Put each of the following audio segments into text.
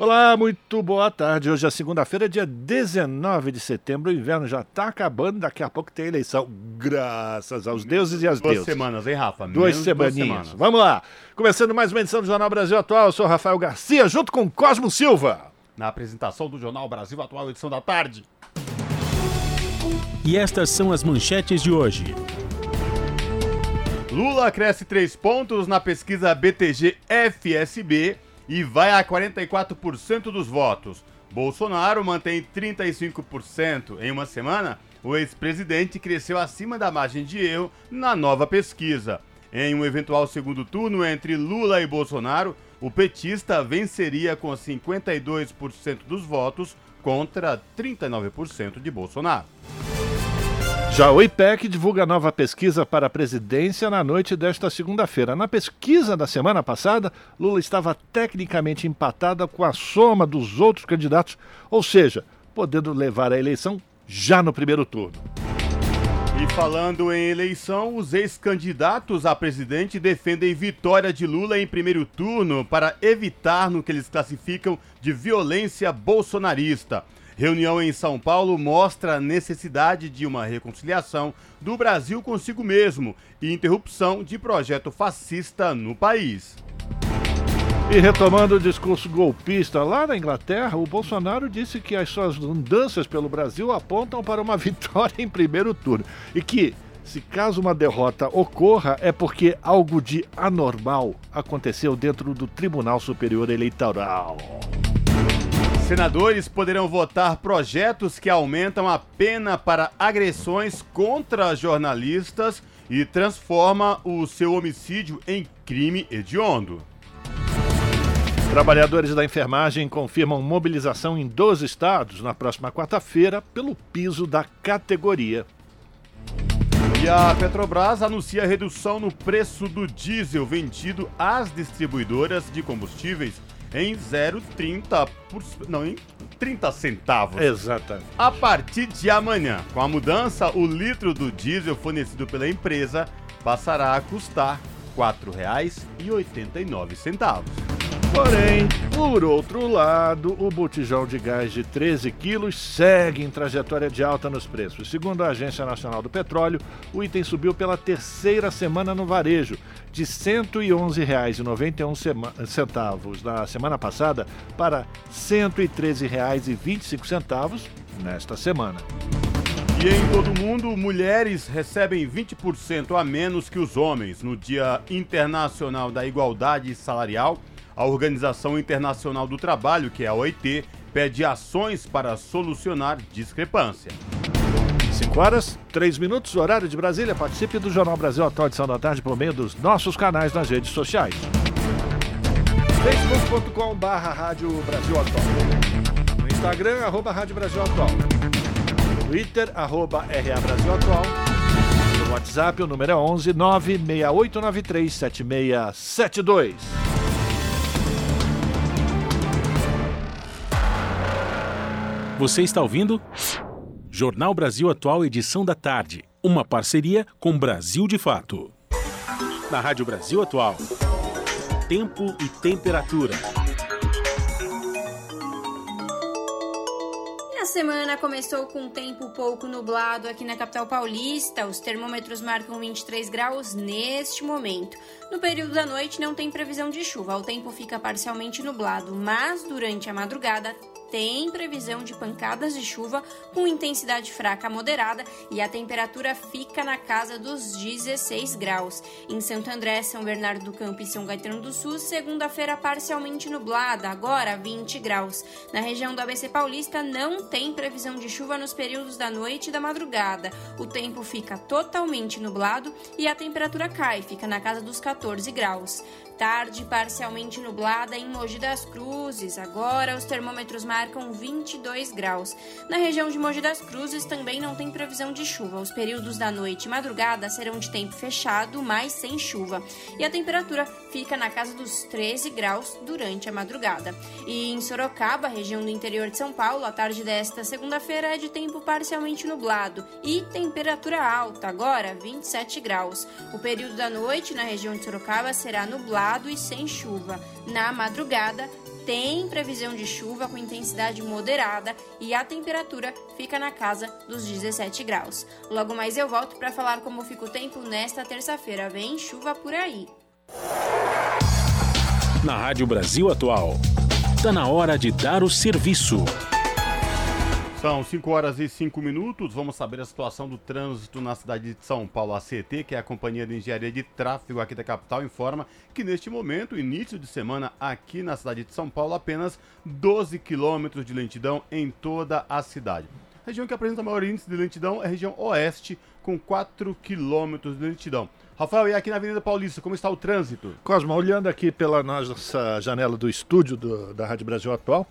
Olá, muito boa tarde. Hoje é segunda-feira, dia 19 de setembro. O inverno já está acabando, daqui a pouco tem eleição. Graças aos deuses e às Duas deusas. semanas, hein, Rafa? Duas semaninhas. semanas. Vamos lá. Começando mais uma edição do Jornal Brasil Atual. Eu sou Rafael Garcia, junto com Cosmo Silva. Na apresentação do Jornal Brasil Atual, edição da tarde. E estas são as manchetes de hoje. Lula cresce 3 pontos na pesquisa BTG FSB e vai a 44% dos votos. Bolsonaro mantém 35%. Em uma semana, o ex-presidente cresceu acima da margem de erro na nova pesquisa. Em um eventual segundo turno entre Lula e Bolsonaro, o petista venceria com 52% dos votos contra 39% de Bolsonaro. Já o IPEC divulga nova pesquisa para a presidência na noite desta segunda-feira. Na pesquisa da semana passada, Lula estava tecnicamente empatada com a soma dos outros candidatos, ou seja, podendo levar a eleição já no primeiro turno. E falando em eleição, os ex-candidatos a presidente defendem vitória de Lula em primeiro turno para evitar no que eles classificam de violência bolsonarista. Reunião em São Paulo mostra a necessidade de uma reconciliação do Brasil consigo mesmo e interrupção de projeto fascista no país. E retomando o discurso golpista lá na Inglaterra, o Bolsonaro disse que as suas andanças pelo Brasil apontam para uma vitória em primeiro turno. E que, se caso uma derrota ocorra, é porque algo de anormal aconteceu dentro do Tribunal Superior Eleitoral. Senadores poderão votar projetos que aumentam a pena para agressões contra jornalistas e transforma o seu homicídio em crime hediondo. Trabalhadores da enfermagem confirmam mobilização em 12 estados na próxima quarta-feira pelo piso da categoria. E a Petrobras anuncia redução no preço do diesel vendido às distribuidoras de combustíveis em 0,30 por... não, em 30 centavos. Exatamente. A partir de amanhã, com a mudança, o litro do diesel fornecido pela empresa passará a custar R$ 4,89. Porém, por outro lado, o botijão de gás de 13 quilos segue em trajetória de alta nos preços. Segundo a Agência Nacional do Petróleo, o item subiu pela terceira semana no varejo, de R$ 111,91 na semana passada para R$ 113,25 nesta semana. E em todo mundo, mulheres recebem 20% a menos que os homens no Dia Internacional da Igualdade Salarial. A Organização Internacional do Trabalho, que é a OIT, pede ações para solucionar discrepância. 5 horas, 3 minutos, horário de Brasília. Participe do Jornal Brasil Atual edição da tarde por meio dos nossos canais nas redes sociais. facebook.com barra Rádio Brasil Atual. No Instagram, arroba Rádio Brasil Atual. No Twitter, arroba RA Brasil Atual. No WhatsApp, o número é 11 96893 Você está ouvindo? Jornal Brasil Atual, edição da tarde. Uma parceria com Brasil de Fato. Na Rádio Brasil Atual. Tempo e temperatura. A semana começou com tempo pouco nublado aqui na capital paulista. Os termômetros marcam 23 graus neste momento. No período da noite não tem previsão de chuva. O tempo fica parcialmente nublado, mas durante a madrugada tem previsão de pancadas de chuva com intensidade fraca a moderada e a temperatura fica na casa dos 16 graus. Em Santo André, São Bernardo do Campo e São Caetano do Sul, segunda-feira parcialmente nublada, agora 20 graus. Na região do ABC Paulista não tem previsão de chuva nos períodos da noite e da madrugada. O tempo fica totalmente nublado e a temperatura cai, fica na casa dos 14 graus. Tarde parcialmente nublada em Mogi das Cruzes. Agora os termômetros marcam 22 graus. Na região de Mogi das Cruzes também não tem previsão de chuva. Os períodos da noite e madrugada serão de tempo fechado, mas sem chuva. E a temperatura fica na casa dos 13 graus durante a madrugada. E em Sorocaba, região do interior de São Paulo, a tarde desta segunda-feira é de tempo parcialmente nublado e temperatura alta, agora 27 graus. O período da noite na região de Sorocaba será nublado nublado e sem chuva. Na madrugada, tem previsão de chuva com intensidade moderada e a temperatura fica na casa dos 17 graus. Logo mais eu volto para falar como fica o tempo nesta terça-feira. Vem chuva por aí. Na Rádio Brasil Atual, está na hora de dar o serviço. São 5 horas e 5 minutos. Vamos saber a situação do trânsito na cidade de São Paulo. A CT, que é a Companhia de Engenharia de Tráfego aqui da capital, informa que neste momento, início de semana, aqui na cidade de São Paulo, apenas 12 quilômetros de lentidão em toda a cidade. A região que apresenta maior índice de lentidão é a região oeste, com 4 quilômetros de lentidão. Rafael, e aqui na Avenida Paulista, como está o trânsito? Cosma, olhando aqui pela nossa janela do estúdio do, da Rádio Brasil Atual,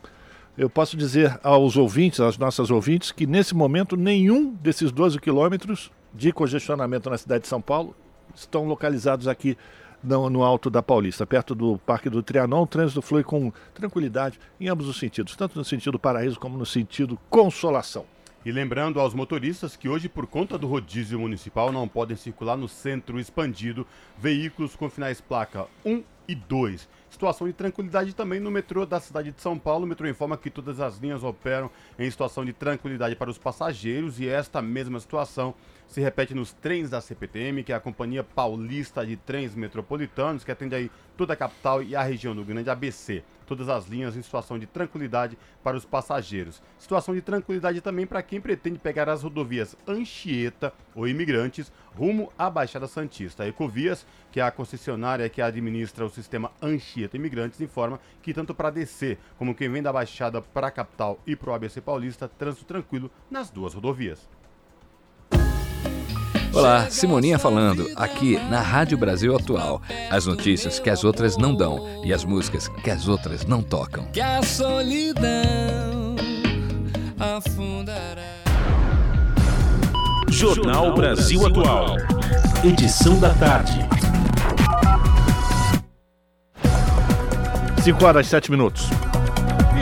eu posso dizer aos ouvintes, às nossas ouvintes, que nesse momento nenhum desses 12 quilômetros de congestionamento na cidade de São Paulo estão localizados aqui no, no, alto da Paulista, perto do Parque do Trianon. O trânsito flui com tranquilidade em ambos os sentidos, tanto no sentido paraíso como no sentido consolação. E lembrando aos motoristas que hoje, por conta do rodízio municipal, não podem circular no centro expandido veículos com finais placa 1 e 2 situação de tranquilidade também no metrô da cidade de São Paulo. O metrô informa que todas as linhas operam em situação de tranquilidade para os passageiros e esta mesma situação se repete nos trens da CPTM, que é a Companhia Paulista de Trens Metropolitanos, que atende aí toda a capital e a região do Grande ABC. Todas as linhas em situação de tranquilidade para os passageiros. Situação de tranquilidade também para quem pretende pegar as rodovias Anchieta ou Imigrantes rumo à Baixada Santista. A Ecovias, que é a concessionária que administra o sistema Anchieta Imigrantes, informa que tanto para descer como quem vem da Baixada para a capital e para o ABC Paulista, trânsito tranquilo nas duas rodovias. Olá, Simoninha falando, aqui na Rádio Brasil Atual. As notícias que as outras não dão e as músicas que as outras não tocam. Que a solidão afundará. Jornal Brasil Atual. Edição da tarde. 5 horas e 7 minutos.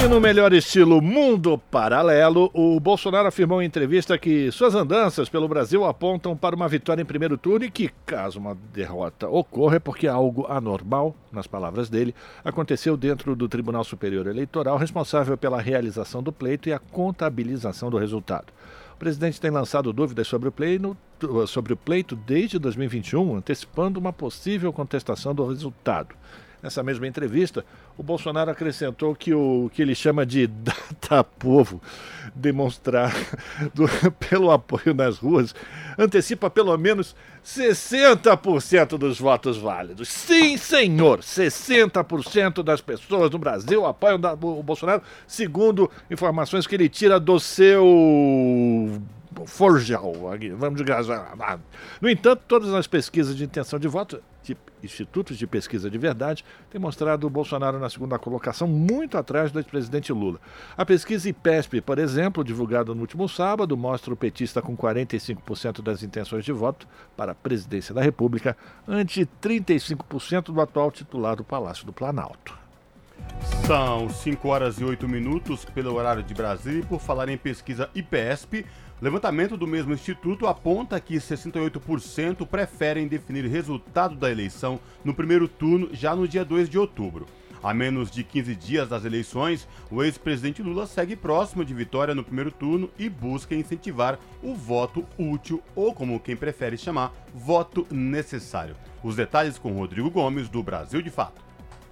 E no melhor estilo mundo paralelo, o Bolsonaro afirmou em entrevista que suas andanças pelo Brasil apontam para uma vitória em primeiro turno e que, caso uma derrota ocorra, é porque algo anormal, nas palavras dele, aconteceu dentro do Tribunal Superior Eleitoral, responsável pela realização do pleito e a contabilização do resultado. O presidente tem lançado dúvidas sobre o, pleito, sobre o pleito desde 2021, antecipando uma possível contestação do resultado. Nessa mesma entrevista, o Bolsonaro acrescentou que o que ele chama de data povo demonstrar do, pelo apoio nas ruas antecipa pelo menos 60% dos votos válidos. Sim, senhor, 60% das pessoas no Brasil apoiam o Bolsonaro, segundo informações que ele tira do seu forjal, vamos de No entanto, todas as pesquisas de intenção de voto de institutos de pesquisa de verdade têm mostrado o Bolsonaro na segunda colocação, muito atrás do ex-presidente Lula. A pesquisa IPESP, por exemplo, divulgada no último sábado, mostra o petista com 45% das intenções de voto para a presidência da República, ante 35% do atual titular do Palácio do Planalto. São 5 horas e 8 minutos pelo horário de Brasília e por falar em pesquisa IPESP, Levantamento do mesmo instituto aponta que 68% preferem definir resultado da eleição no primeiro turno já no dia 2 de outubro. A menos de 15 dias das eleições, o ex-presidente Lula segue próximo de vitória no primeiro turno e busca incentivar o voto útil, ou como quem prefere chamar, voto necessário. Os detalhes com Rodrigo Gomes, do Brasil de Fato.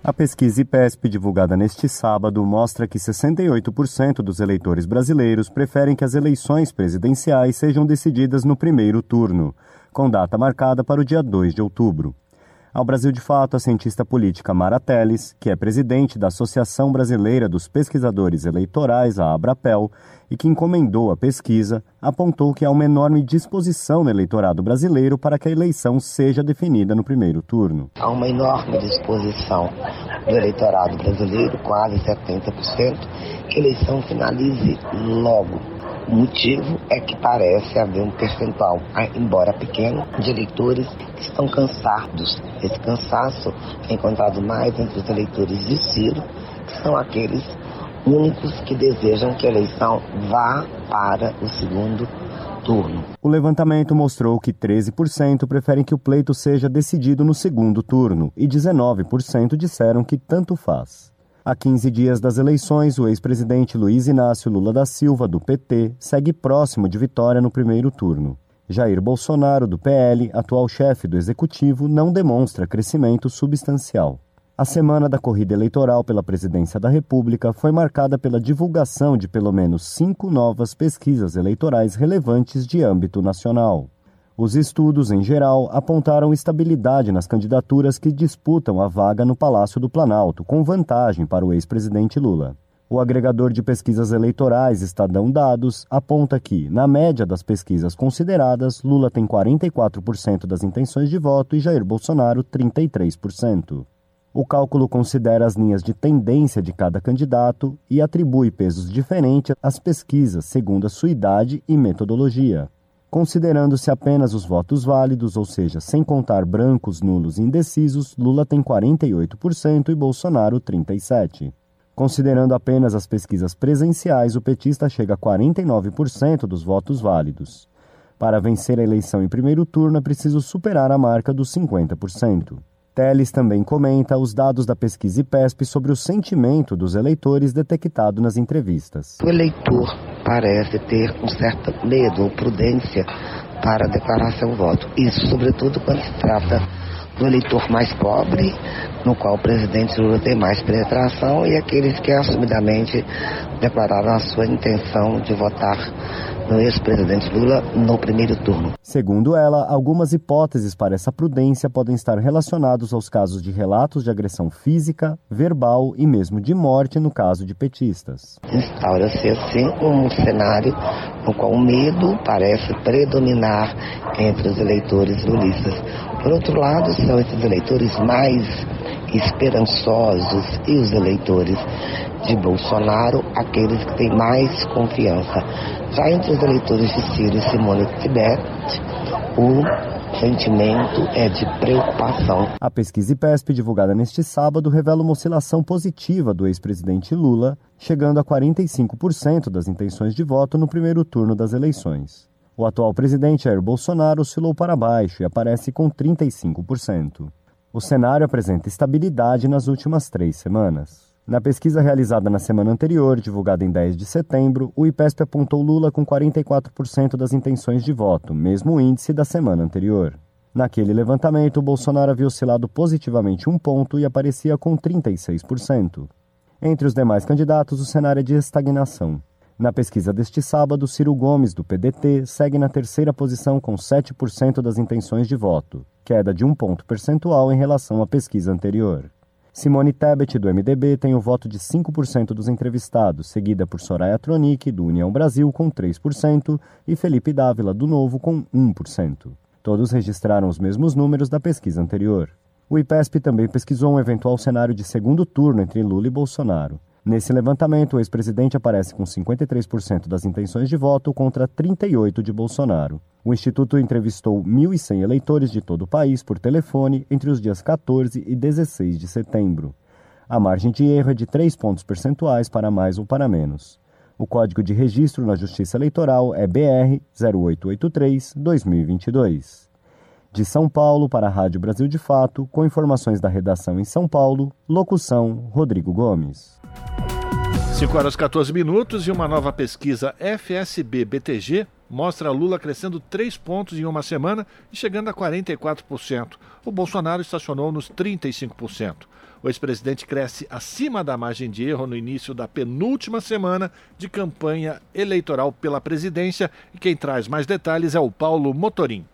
A pesquisa IPESP, divulgada neste sábado, mostra que 68% dos eleitores brasileiros preferem que as eleições presidenciais sejam decididas no primeiro turno, com data marcada para o dia 2 de outubro. Ao Brasil de Fato, a cientista política Mara Teles, que é presidente da Associação Brasileira dos Pesquisadores Eleitorais, a Abrapel, e que encomendou a pesquisa, apontou que há uma enorme disposição no eleitorado brasileiro para que a eleição seja definida no primeiro turno. Há uma enorme disposição do eleitorado brasileiro, quase 70%, que a eleição finalize logo o motivo é que parece haver um percentual, embora pequeno, de eleitores que estão cansados. Esse cansaço é encontrado mais entre os eleitores de Ciro, que são aqueles únicos que desejam que a eleição vá para o segundo turno. O levantamento mostrou que 13% preferem que o pleito seja decidido no segundo turno e 19% disseram que tanto faz. Há 15 dias das eleições, o ex-presidente Luiz Inácio Lula da Silva, do PT, segue próximo de vitória no primeiro turno. Jair Bolsonaro, do PL, atual chefe do executivo, não demonstra crescimento substancial. A semana da corrida eleitoral pela presidência da República foi marcada pela divulgação de pelo menos cinco novas pesquisas eleitorais relevantes de âmbito nacional. Os estudos, em geral, apontaram estabilidade nas candidaturas que disputam a vaga no Palácio do Planalto, com vantagem para o ex-presidente Lula. O agregador de pesquisas eleitorais Estadão Dados aponta que, na média das pesquisas consideradas, Lula tem 44% das intenções de voto e Jair Bolsonaro 33%. O cálculo considera as linhas de tendência de cada candidato e atribui pesos diferentes às pesquisas segundo a sua idade e metodologia. Considerando-se apenas os votos válidos, ou seja, sem contar brancos, nulos e indecisos, Lula tem 48% e Bolsonaro 37%. Considerando apenas as pesquisas presenciais, o petista chega a 49% dos votos válidos. Para vencer a eleição em primeiro turno, é preciso superar a marca dos 50%. Teles também comenta os dados da pesquisa IPESP sobre o sentimento dos eleitores detectado nas entrevistas. O eleitor parece ter um certo medo ou prudência para declarar seu voto. Isso, sobretudo, quando se trata do eleitor mais pobre, no qual o presidente Lula tem mais penetração, e aqueles que assumidamente declararam a sua intenção de votar no ex-presidente Lula no primeiro turno. Segundo ela, algumas hipóteses para essa prudência podem estar relacionados aos casos de relatos de agressão física, verbal e mesmo de morte no caso de petistas. Instaura-se assim um cenário no qual o medo parece predominar entre os eleitores lulistas. Por outro lado, são esses eleitores mais esperançosos e os eleitores de Bolsonaro aqueles que têm mais confiança. Já entre os eleitores de Ciro e Simone Tebet, o sentimento é de preocupação. A pesquisa IPESP, divulgada neste sábado, revela uma oscilação positiva do ex-presidente Lula, chegando a 45% das intenções de voto no primeiro turno das eleições. O atual presidente Jair Bolsonaro oscilou para baixo e aparece com 35%. O cenário apresenta estabilidade nas últimas três semanas. Na pesquisa realizada na semana anterior, divulgada em 10 de setembro, o IPESP apontou Lula com 44% das intenções de voto, mesmo índice da semana anterior. Naquele levantamento, Bolsonaro havia oscilado positivamente um ponto e aparecia com 36%. Entre os demais candidatos, o cenário é de estagnação. Na pesquisa deste sábado, Ciro Gomes, do PDT, segue na terceira posição com 7% das intenções de voto, queda de um ponto percentual em relação à pesquisa anterior. Simone Tebet, do MDB, tem o voto de 5% dos entrevistados, seguida por Soraya Tronic, do União Brasil, com 3%, e Felipe Dávila, do Novo, com 1%. Todos registraram os mesmos números da pesquisa anterior. O IPESP também pesquisou um eventual cenário de segundo turno entre Lula e Bolsonaro. Nesse levantamento, o ex-presidente aparece com 53% das intenções de voto contra 38% de Bolsonaro. O Instituto entrevistou 1.100 eleitores de todo o país por telefone entre os dias 14 e 16 de setembro. A margem de erro é de 3 pontos percentuais para mais ou para menos. O código de registro na Justiça Eleitoral é BR 0883-2022. De São Paulo para a Rádio Brasil de Fato, com informações da redação em São Paulo, locução Rodrigo Gomes. 5 horas 14 minutos e uma nova pesquisa FSB-BTG mostra Lula crescendo 3 pontos em uma semana e chegando a 44%. O Bolsonaro estacionou nos 35%. O ex-presidente cresce acima da margem de erro no início da penúltima semana de campanha eleitoral pela presidência e quem traz mais detalhes é o Paulo Motorim.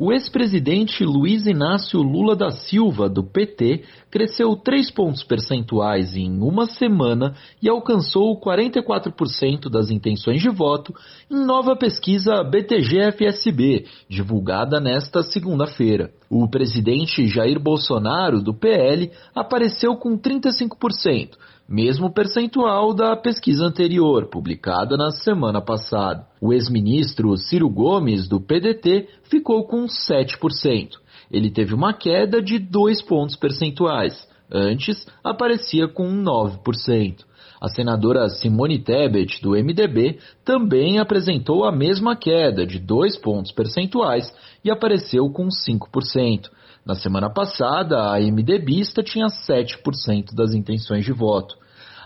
O ex-presidente Luiz Inácio Lula da Silva, do PT, cresceu 3 pontos percentuais em uma semana e alcançou 44% das intenções de voto em nova pesquisa BTG-FSB, divulgada nesta segunda-feira. O presidente Jair Bolsonaro, do PL, apareceu com 35%, mesmo percentual da pesquisa anterior, publicada na semana passada. O ex-ministro Ciro Gomes, do PDT, ficou com 7%. Ele teve uma queda de 2 pontos percentuais. Antes, aparecia com 9%. A senadora Simone Tebet, do MDB, também apresentou a mesma queda de 2 pontos percentuais e apareceu com 5%. Na semana passada, a MDBista tinha 7% das intenções de voto.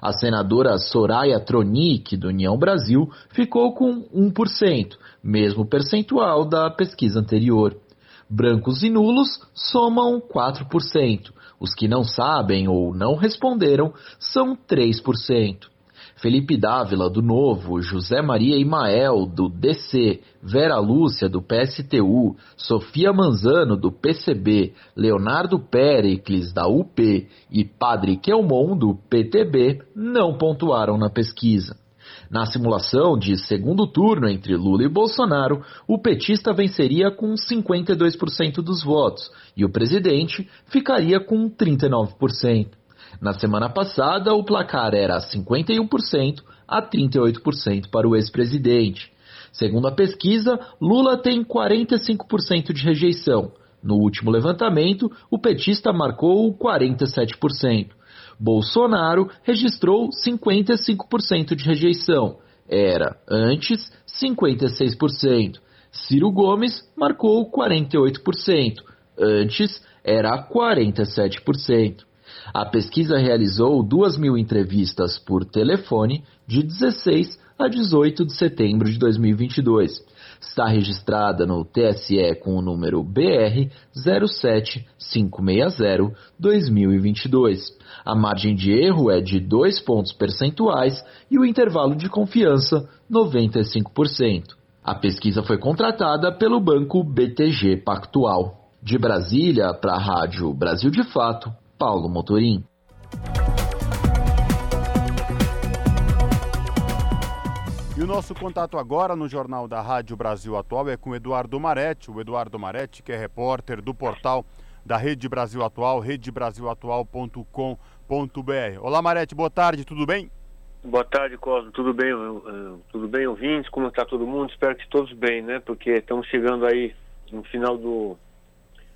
A senadora Soraya Tronic, do União Brasil, ficou com 1%, mesmo percentual da pesquisa anterior. Brancos e nulos somam 4%. Os que não sabem ou não responderam são 3%. Felipe Dávila, do Novo, José Maria Imael, do DC, Vera Lúcia, do PSTU, Sofia Manzano, do PCB, Leonardo Pericles, da UP e Padre Kelmon, do PTB, não pontuaram na pesquisa. Na simulação de segundo turno entre Lula e Bolsonaro, o petista venceria com 52% dos votos e o presidente ficaria com 39%. Na semana passada, o placar era 51% a 38% para o ex-presidente. Segundo a pesquisa, Lula tem 45% de rejeição. No último levantamento, o petista marcou 47%. Bolsonaro registrou 55% de rejeição. Era, antes, 56%. Ciro Gomes marcou 48%. Antes, era 47%. A pesquisa realizou 2 mil entrevistas por telefone de 16 a 18 de setembro de 2022. Está registrada no TSE com o número BR 07560-2022. A margem de erro é de 2 pontos percentuais e o intervalo de confiança 95%. A pesquisa foi contratada pelo banco BTG Pactual. De Brasília para a Rádio Brasil de Fato, Paulo Motorim. E o nosso contato agora no Jornal da Rádio Brasil Atual é com o Eduardo Maretti. O Eduardo Maretti, que é repórter do portal da Rede Brasil Atual, redebrasilatual.com.br. Olá, Maretti, boa tarde, tudo bem? Boa tarde, Cosmo. Tudo bem? Tudo bem, ouvintes? Como está todo mundo? Espero que todos bem, né? Porque estamos chegando aí no final do,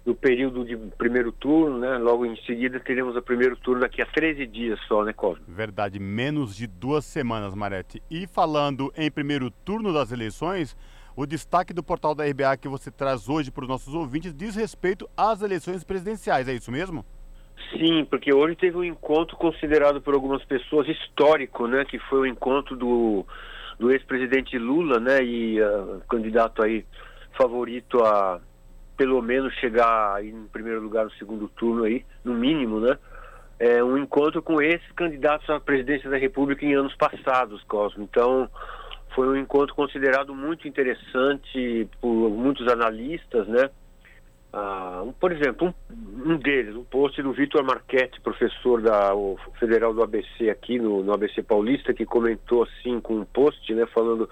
do período de primeiro turno, né? Logo em seguida teremos o primeiro turno daqui a 13 dias só, né, Cosme? Verdade, menos de duas semanas, Marete. E falando em primeiro turno das eleições, o destaque do portal da RBA que você traz hoje para os nossos ouvintes diz respeito às eleições presidenciais, é isso mesmo? Sim, porque hoje teve um encontro considerado por algumas pessoas histórico, né? Que foi o encontro do, do ex-presidente Lula, né? E uh, candidato aí favorito a pelo menos chegar em primeiro lugar no segundo turno aí, no mínimo, né? É um encontro com esses candidatos à presidência da República em anos passados, Cosmo. Então, foi um encontro considerado muito interessante por muitos analistas, né? Ah, um, por exemplo, um, um, deles, um post do Vitor Marchetti, professor da federal do ABC aqui no, no ABC Paulista, que comentou assim com um post, né, falando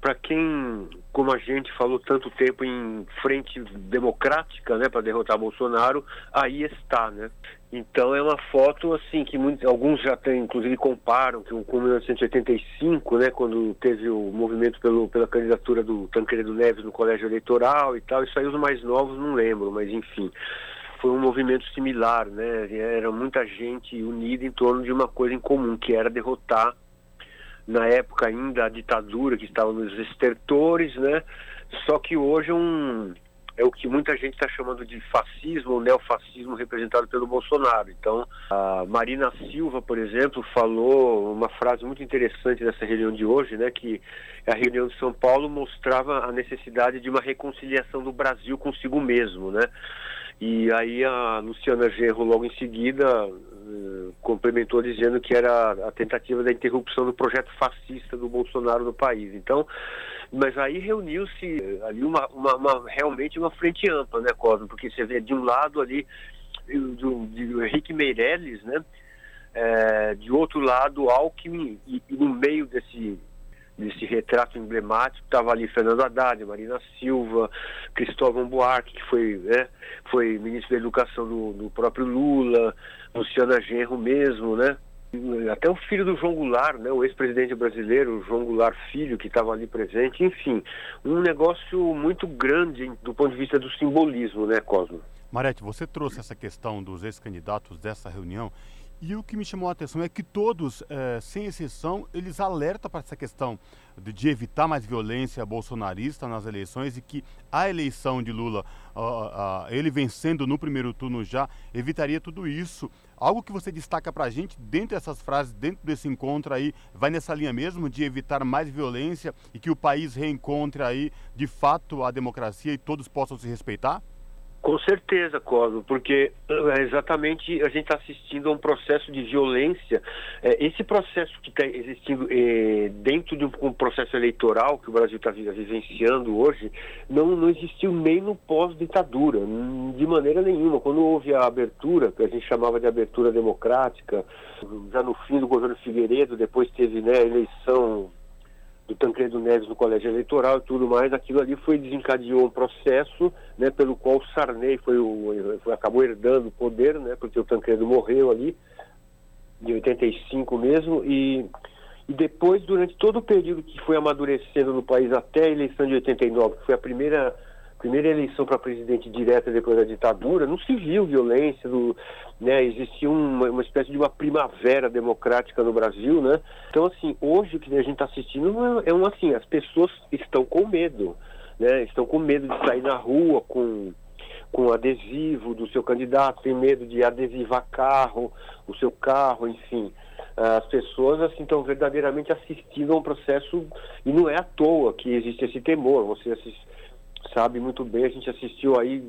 para quem, como a gente falou tanto tempo em frente democrática, né, para derrotar Bolsonaro, aí está, né? Então é uma foto assim que muitos, alguns já têm, inclusive comparam que com 1985, né, quando teve o movimento pelo, pela candidatura do Tancredo Neves no colégio eleitoral e tal. Isso aí os mais novos não lembram, mas enfim foi um movimento similar, né? Era muita gente unida em torno de uma coisa em comum, que era derrotar na época ainda a ditadura que estava nos estertores, né? Só que hoje um é o que muita gente está chamando de fascismo ou neofascismo representado pelo Bolsonaro. Então, a Marina Silva, por exemplo, falou uma frase muito interessante nessa reunião de hoje, né, que a reunião de São Paulo mostrava a necessidade de uma reconciliação do Brasil consigo mesmo, né? E aí a Luciana Genro, logo em seguida, uh, complementou dizendo que era a tentativa da interrupção do projeto fascista do Bolsonaro no país. Então, mas aí reuniu-se eh, ali uma, uma, uma, realmente uma frente ampla, né, Cosmo? Porque você vê de um lado ali do, do Henrique Meirelles, né? É, de outro lado, Alckmin, e, e, no meio desse, desse retrato emblemático estava ali Fernando Haddad, Marina Silva, Cristóvão Buarque, que foi, né, foi ministro da Educação do, do próprio Lula, Luciana Genro mesmo, né? até o filho do João Goulart, né, o ex-presidente brasileiro, João Goulart Filho, que estava ali presente, enfim, um negócio muito grande do ponto de vista do simbolismo, né, Cosmo? Marete, você trouxe essa questão dos ex-candidatos dessa reunião e o que me chamou a atenção é que todos, é, sem exceção, eles alertam para essa questão de, de, evitar mais violência bolsonarista nas eleições e que a eleição de Lula, ele vencendo no primeiro turno já, evitaria tudo isso. Algo que você destaca para a gente dentro dessas frases, dentro desse encontro aí, vai nessa linha mesmo de evitar mais violência e que o país reencontre aí, de fato, a democracia e todos possam se respeitar? Com certeza, Cosmo, porque é, exatamente a gente está assistindo a um processo de violência. É, esse processo que está existindo é, dentro de um processo eleitoral que o Brasil está vivenciando hoje, não, não existiu nem no pós-ditadura, de maneira nenhuma. Quando houve a abertura, que a gente chamava de abertura democrática, já no fim do governo Figueiredo, depois teve né, a eleição do Tancredo Neves no colégio eleitoral e tudo mais, aquilo ali foi desencadeou um processo, né, pelo qual o Sarney foi o, foi, acabou herdando o poder, né, porque o Tancredo morreu ali, de 85 mesmo, e, e depois, durante todo o período que foi amadurecendo no país até a eleição de 89, que foi a primeira primeira eleição para presidente direta depois da ditadura, não se viu violência, do, né, existia uma, uma, espécie de uma primavera democrática no Brasil, né? Então, assim, hoje o que a gente está assistindo é, é um assim, as pessoas estão com medo, né? Estão com medo de sair na rua com com adesivo do seu candidato, tem medo de adesivar carro, o seu carro, enfim. As pessoas assim estão verdadeiramente assistindo a um processo e não é à toa que existe esse temor. Você assiste, sabe muito bem, a gente assistiu aí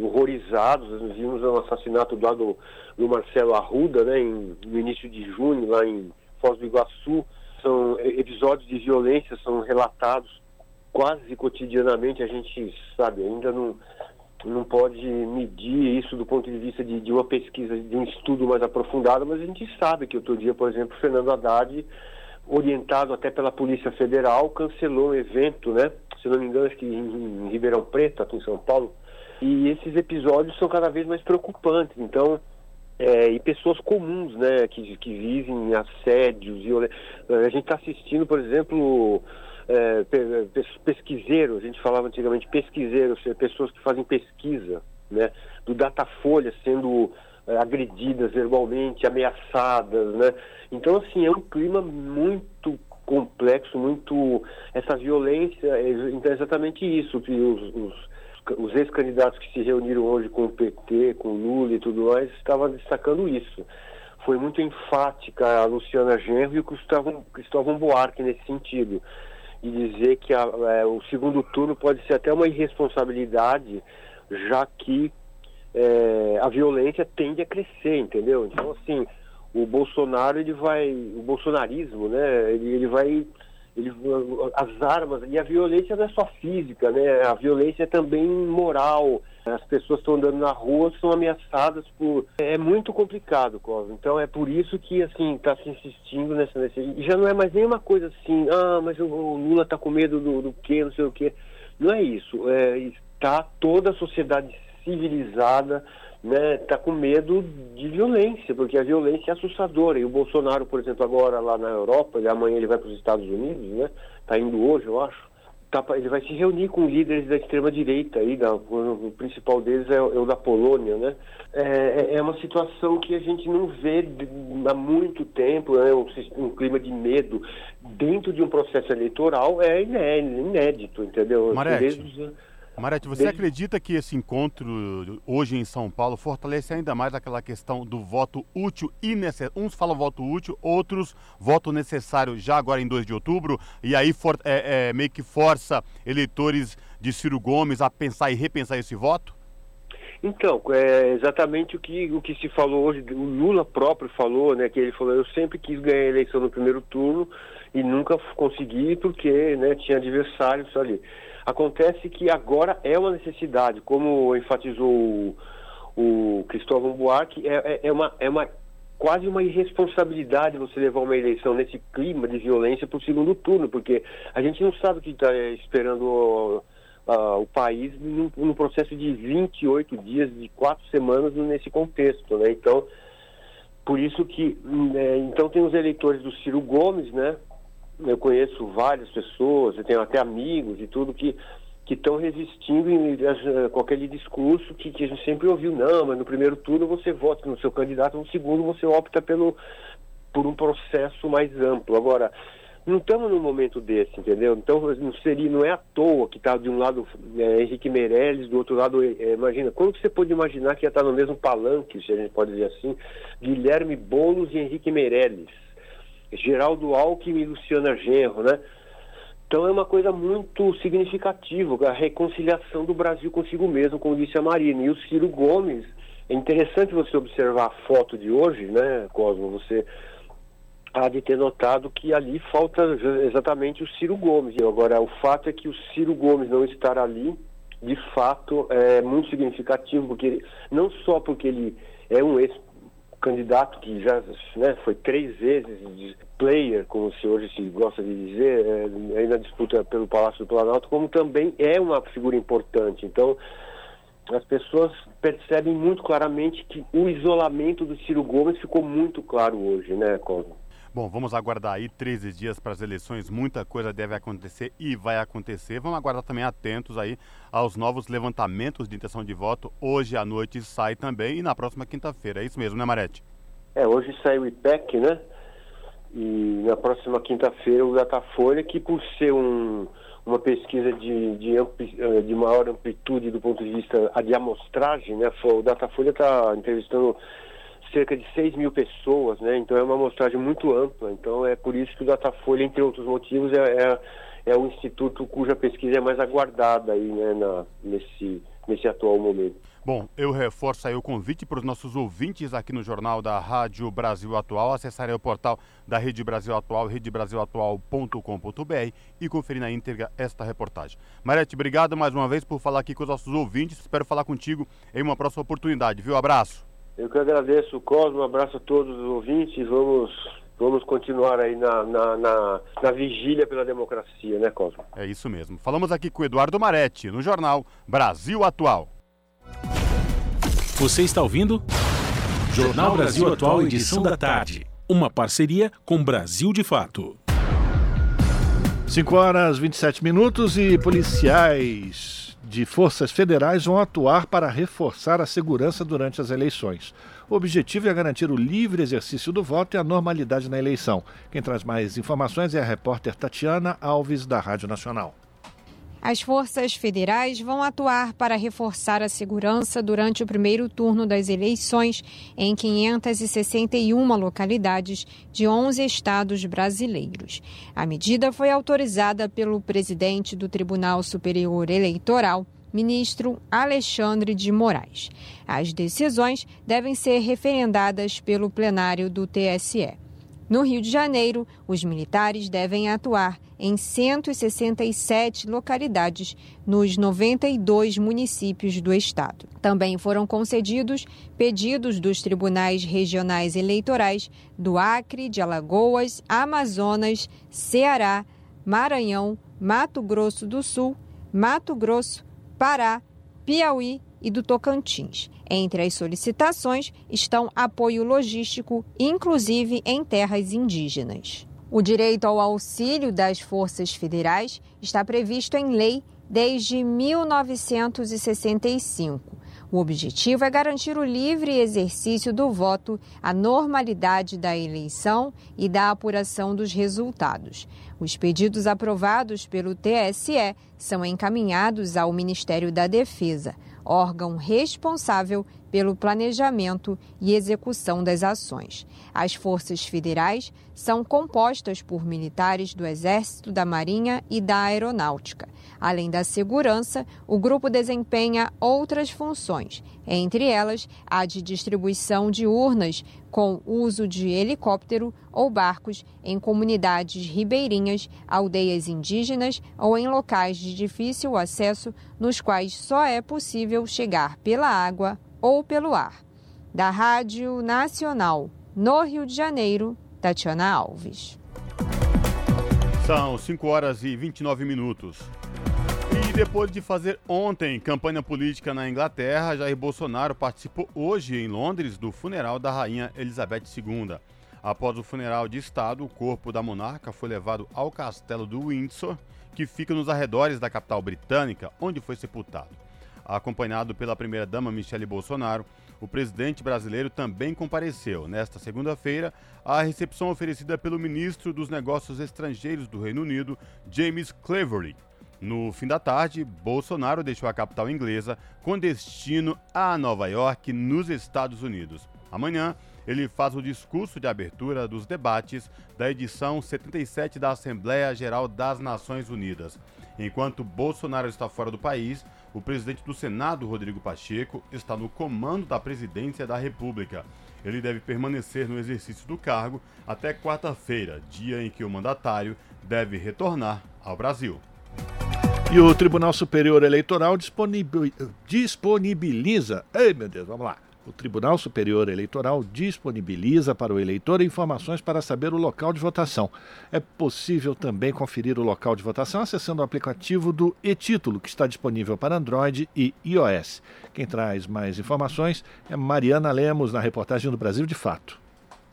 horrorizados, vimos o assassinato lá do, do Marcelo Arruda, né, em, no início de junho, lá em Foz do Iguaçu. São episódios de violência, são relatados quase cotidianamente, a gente sabe, ainda não, não pode medir isso do ponto de vista de, de uma pesquisa, de um estudo mais aprofundado, mas a gente sabe que outro dia, por exemplo, Fernando Haddad, orientado até pela Polícia Federal, cancelou um evento, né, se não me engano, acho que em, Ribeirão Preto, aqui em São Paulo. E esses episódios são cada vez mais preocupantes. Então, é, e pessoas comuns, né, que, que vivem assédios, violência. A gente está assistindo, por exemplo, é, pesquiseiros, a gente falava antigamente pesquiseiros, pessoas que fazem pesquisa, né, do Datafolha sendo agredidas verbalmente, ameaçadas, né. Então, assim, é um clima muito complexo, muito essa violência, é, então é exatamente isso que os, os, os ex-candidatos que se reuniram hoje com o PT, com o Lula e tudo mais, estavam destacando isso. Foi muito enfática a Luciana Genro e o Cristóvão, Cristóvão Buarque nesse sentido, de dizer que a, é, o segundo turno pode ser até uma irresponsabilidade, já que é, a violência tende a crescer, entendeu? Então, assim, o Bolsonaro ele vai, o bolsonarismo, né? Ele, ele vai, ele, as armas e a violência não é só física, né? A violência é também moral. As pessoas estão andando na rua são ameaçadas por é muito complicado, Cosmo. Então é por isso que assim está se insistindo nessa, nessa e já não é mais nenhuma coisa assim. Ah, mas o, Lula está com medo do, do quê, não sei o quê. Não é isso. É, está toda a sociedade civilizada né, tá com medo de violência, porque a violência é assustadora. E o Bolsonaro, por exemplo, agora lá na Europa, amanhã ele vai para os Estados Unidos, né? Tá indo hoje, eu acho. Tá, ele vai se reunir com líderes da extrema direita aí, da, o principal deles é, é o da Polônia, né? É, é, é uma situação que a gente não vê há muito tempo, né? um, um clima de medo dentro de um processo eleitoral é inédito, entendeu? Marete. Desde Marete, você Desde... acredita que esse encontro hoje em São Paulo fortalece ainda mais aquela questão do voto útil e necessário? Uns falam voto útil, outros voto necessário já agora em 2 de outubro, e aí for, é, é, meio que força eleitores de Ciro Gomes a pensar e repensar esse voto? Então, é exatamente o que, o que se falou hoje, o Lula próprio falou, né, que ele falou, eu sempre quis ganhar a eleição no primeiro turno e nunca consegui porque né, tinha adversários ali. Acontece que agora é uma necessidade, como enfatizou o, o Cristóvão Buarque, é, é, é, uma, é uma, quase uma irresponsabilidade você levar uma eleição nesse clima de violência para o segundo turno, porque a gente não sabe o que está esperando o país num, num, processo de 28 dias, de quatro semanas nesse contexto, né? Então, por isso que, né, então tem os eleitores do Ciro Gomes, né? Eu conheço várias pessoas, eu tenho até amigos e tudo que que estão resistindo em, com aquele discurso que, que a gente sempre ouviu, não, mas no primeiro turno você vota no seu candidato, no segundo você opta pelo, por um processo mais amplo. Agora, não estamos num momento desse, entendeu? Então não seria, não é à toa que está de um lado é, Henrique Meirelles, do outro lado, é, imagina, como você pode imaginar que ia estar no mesmo palanque, se a gente pode dizer assim, Guilherme Boulos e Henrique Meirelles, Geraldo Alckmin e Luciana Genro, né? Então é uma coisa muito significativa, a reconciliação do Brasil consigo mesmo, como disse a Marina. E o Ciro Gomes, é interessante você observar a foto de hoje, né, Cosmo? Você há de ter notado que ali falta exatamente o Ciro Gomes. Agora, o fato é que o Ciro Gomes não estar ali, de fato, é muito significativo, porque não só porque ele é um ex-candidato que já né, foi três vezes player, como se hoje se gosta de dizer, é, aí na disputa pelo Palácio do Planalto, como também é uma figura importante. Então, as pessoas percebem muito claramente que o isolamento do Ciro Gomes ficou muito claro hoje, né, Cosmo? Bom, vamos aguardar aí 13 dias para as eleições, muita coisa deve acontecer e vai acontecer. Vamos aguardar também atentos aí aos novos levantamentos de intenção de voto. Hoje à noite sai também e na próxima quinta-feira. É isso mesmo, né, Marete? É, hoje sai o IPEC, né? E na próxima quinta-feira o Datafolha, que por ser um, uma pesquisa de, de, ampli, eh, de maior amplitude do ponto de vista de amostragem, né? O Datafolha está entrevistando cerca de 6 mil pessoas, né? Então é uma amostragem muito ampla. Então é por isso que o Datafolha, entre outros motivos, é, é, é o instituto cuja pesquisa é mais aguardada aí, né, na, nesse, nesse atual momento. Bom, eu reforço aí o convite para os nossos ouvintes aqui no Jornal da Rádio Brasil Atual acessarem o portal da Rede Brasil Atual, redebrasilatual.com.br e conferir na íntegra esta reportagem. Marete, obrigado mais uma vez por falar aqui com os nossos ouvintes. Espero falar contigo em uma próxima oportunidade, viu? Abraço. Eu que agradeço, Cosmo, um abraço a todos os ouvintes. Vamos, vamos continuar aí na, na, na, na vigília pela democracia, né, Cosmo? É isso mesmo. Falamos aqui com o Eduardo Maretti, no jornal Brasil Atual. Você está ouvindo? Jornal Brasil Atual, edição da tarde. Uma parceria com Brasil de Fato. 5 horas 27 minutos e policiais de forças federais vão atuar para reforçar a segurança durante as eleições. O objetivo é garantir o livre exercício do voto e a normalidade na eleição. Quem traz mais informações é a repórter Tatiana Alves, da Rádio Nacional. As forças federais vão atuar para reforçar a segurança durante o primeiro turno das eleições em 561 localidades de 11 estados brasileiros. A medida foi autorizada pelo presidente do Tribunal Superior Eleitoral, ministro Alexandre de Moraes. As decisões devem ser referendadas pelo plenário do TSE. No Rio de Janeiro, os militares devem atuar em 167 localidades nos 92 municípios do estado. Também foram concedidos pedidos dos tribunais regionais eleitorais do Acre, de Alagoas, Amazonas, Ceará, Maranhão, Mato Grosso do Sul, Mato Grosso, Pará, Piauí e do Tocantins. Entre as solicitações estão apoio logístico, inclusive em terras indígenas. O direito ao auxílio das forças federais está previsto em lei desde 1965. O objetivo é garantir o livre exercício do voto, a normalidade da eleição e da apuração dos resultados. Os pedidos aprovados pelo TSE são encaminhados ao Ministério da Defesa órgão responsável pelo planejamento e execução das ações. As forças federais são compostas por militares do Exército, da Marinha e da Aeronáutica. Além da segurança, o grupo desempenha outras funções, entre elas a de distribuição de urnas com uso de helicóptero ou barcos em comunidades ribeirinhas, aldeias indígenas ou em locais de difícil acesso nos quais só é possível chegar pela água ou pelo ar. Da Rádio Nacional, no Rio de Janeiro, Tatiana Alves. São 5 horas e 29 minutos. E depois de fazer ontem campanha política na Inglaterra, Jair Bolsonaro participou hoje em Londres do funeral da rainha Elizabeth II. Após o funeral de Estado, o corpo da monarca foi levado ao castelo do Windsor, que fica nos arredores da capital britânica, onde foi sepultado. Acompanhado pela primeira-dama Michele Bolsonaro, o presidente brasileiro também compareceu, nesta segunda-feira, à recepção oferecida pelo ministro dos Negócios Estrangeiros do Reino Unido, James Cleverly. No fim da tarde, Bolsonaro deixou a capital inglesa com destino a Nova York, nos Estados Unidos. Amanhã, ele faz o discurso de abertura dos debates da edição 77 da Assembleia Geral das Nações Unidas. Enquanto Bolsonaro está fora do país, o presidente do Senado, Rodrigo Pacheco, está no comando da presidência da República. Ele deve permanecer no exercício do cargo até quarta-feira, dia em que o mandatário deve retornar ao Brasil. E o Tribunal Superior Eleitoral disponibiliza. Ei, meu Deus, vamos lá. O Tribunal Superior Eleitoral disponibiliza para o eleitor informações para saber o local de votação. É possível também conferir o local de votação acessando o aplicativo do e-título, que está disponível para Android e iOS. Quem traz mais informações é Mariana Lemos, na reportagem do Brasil de Fato.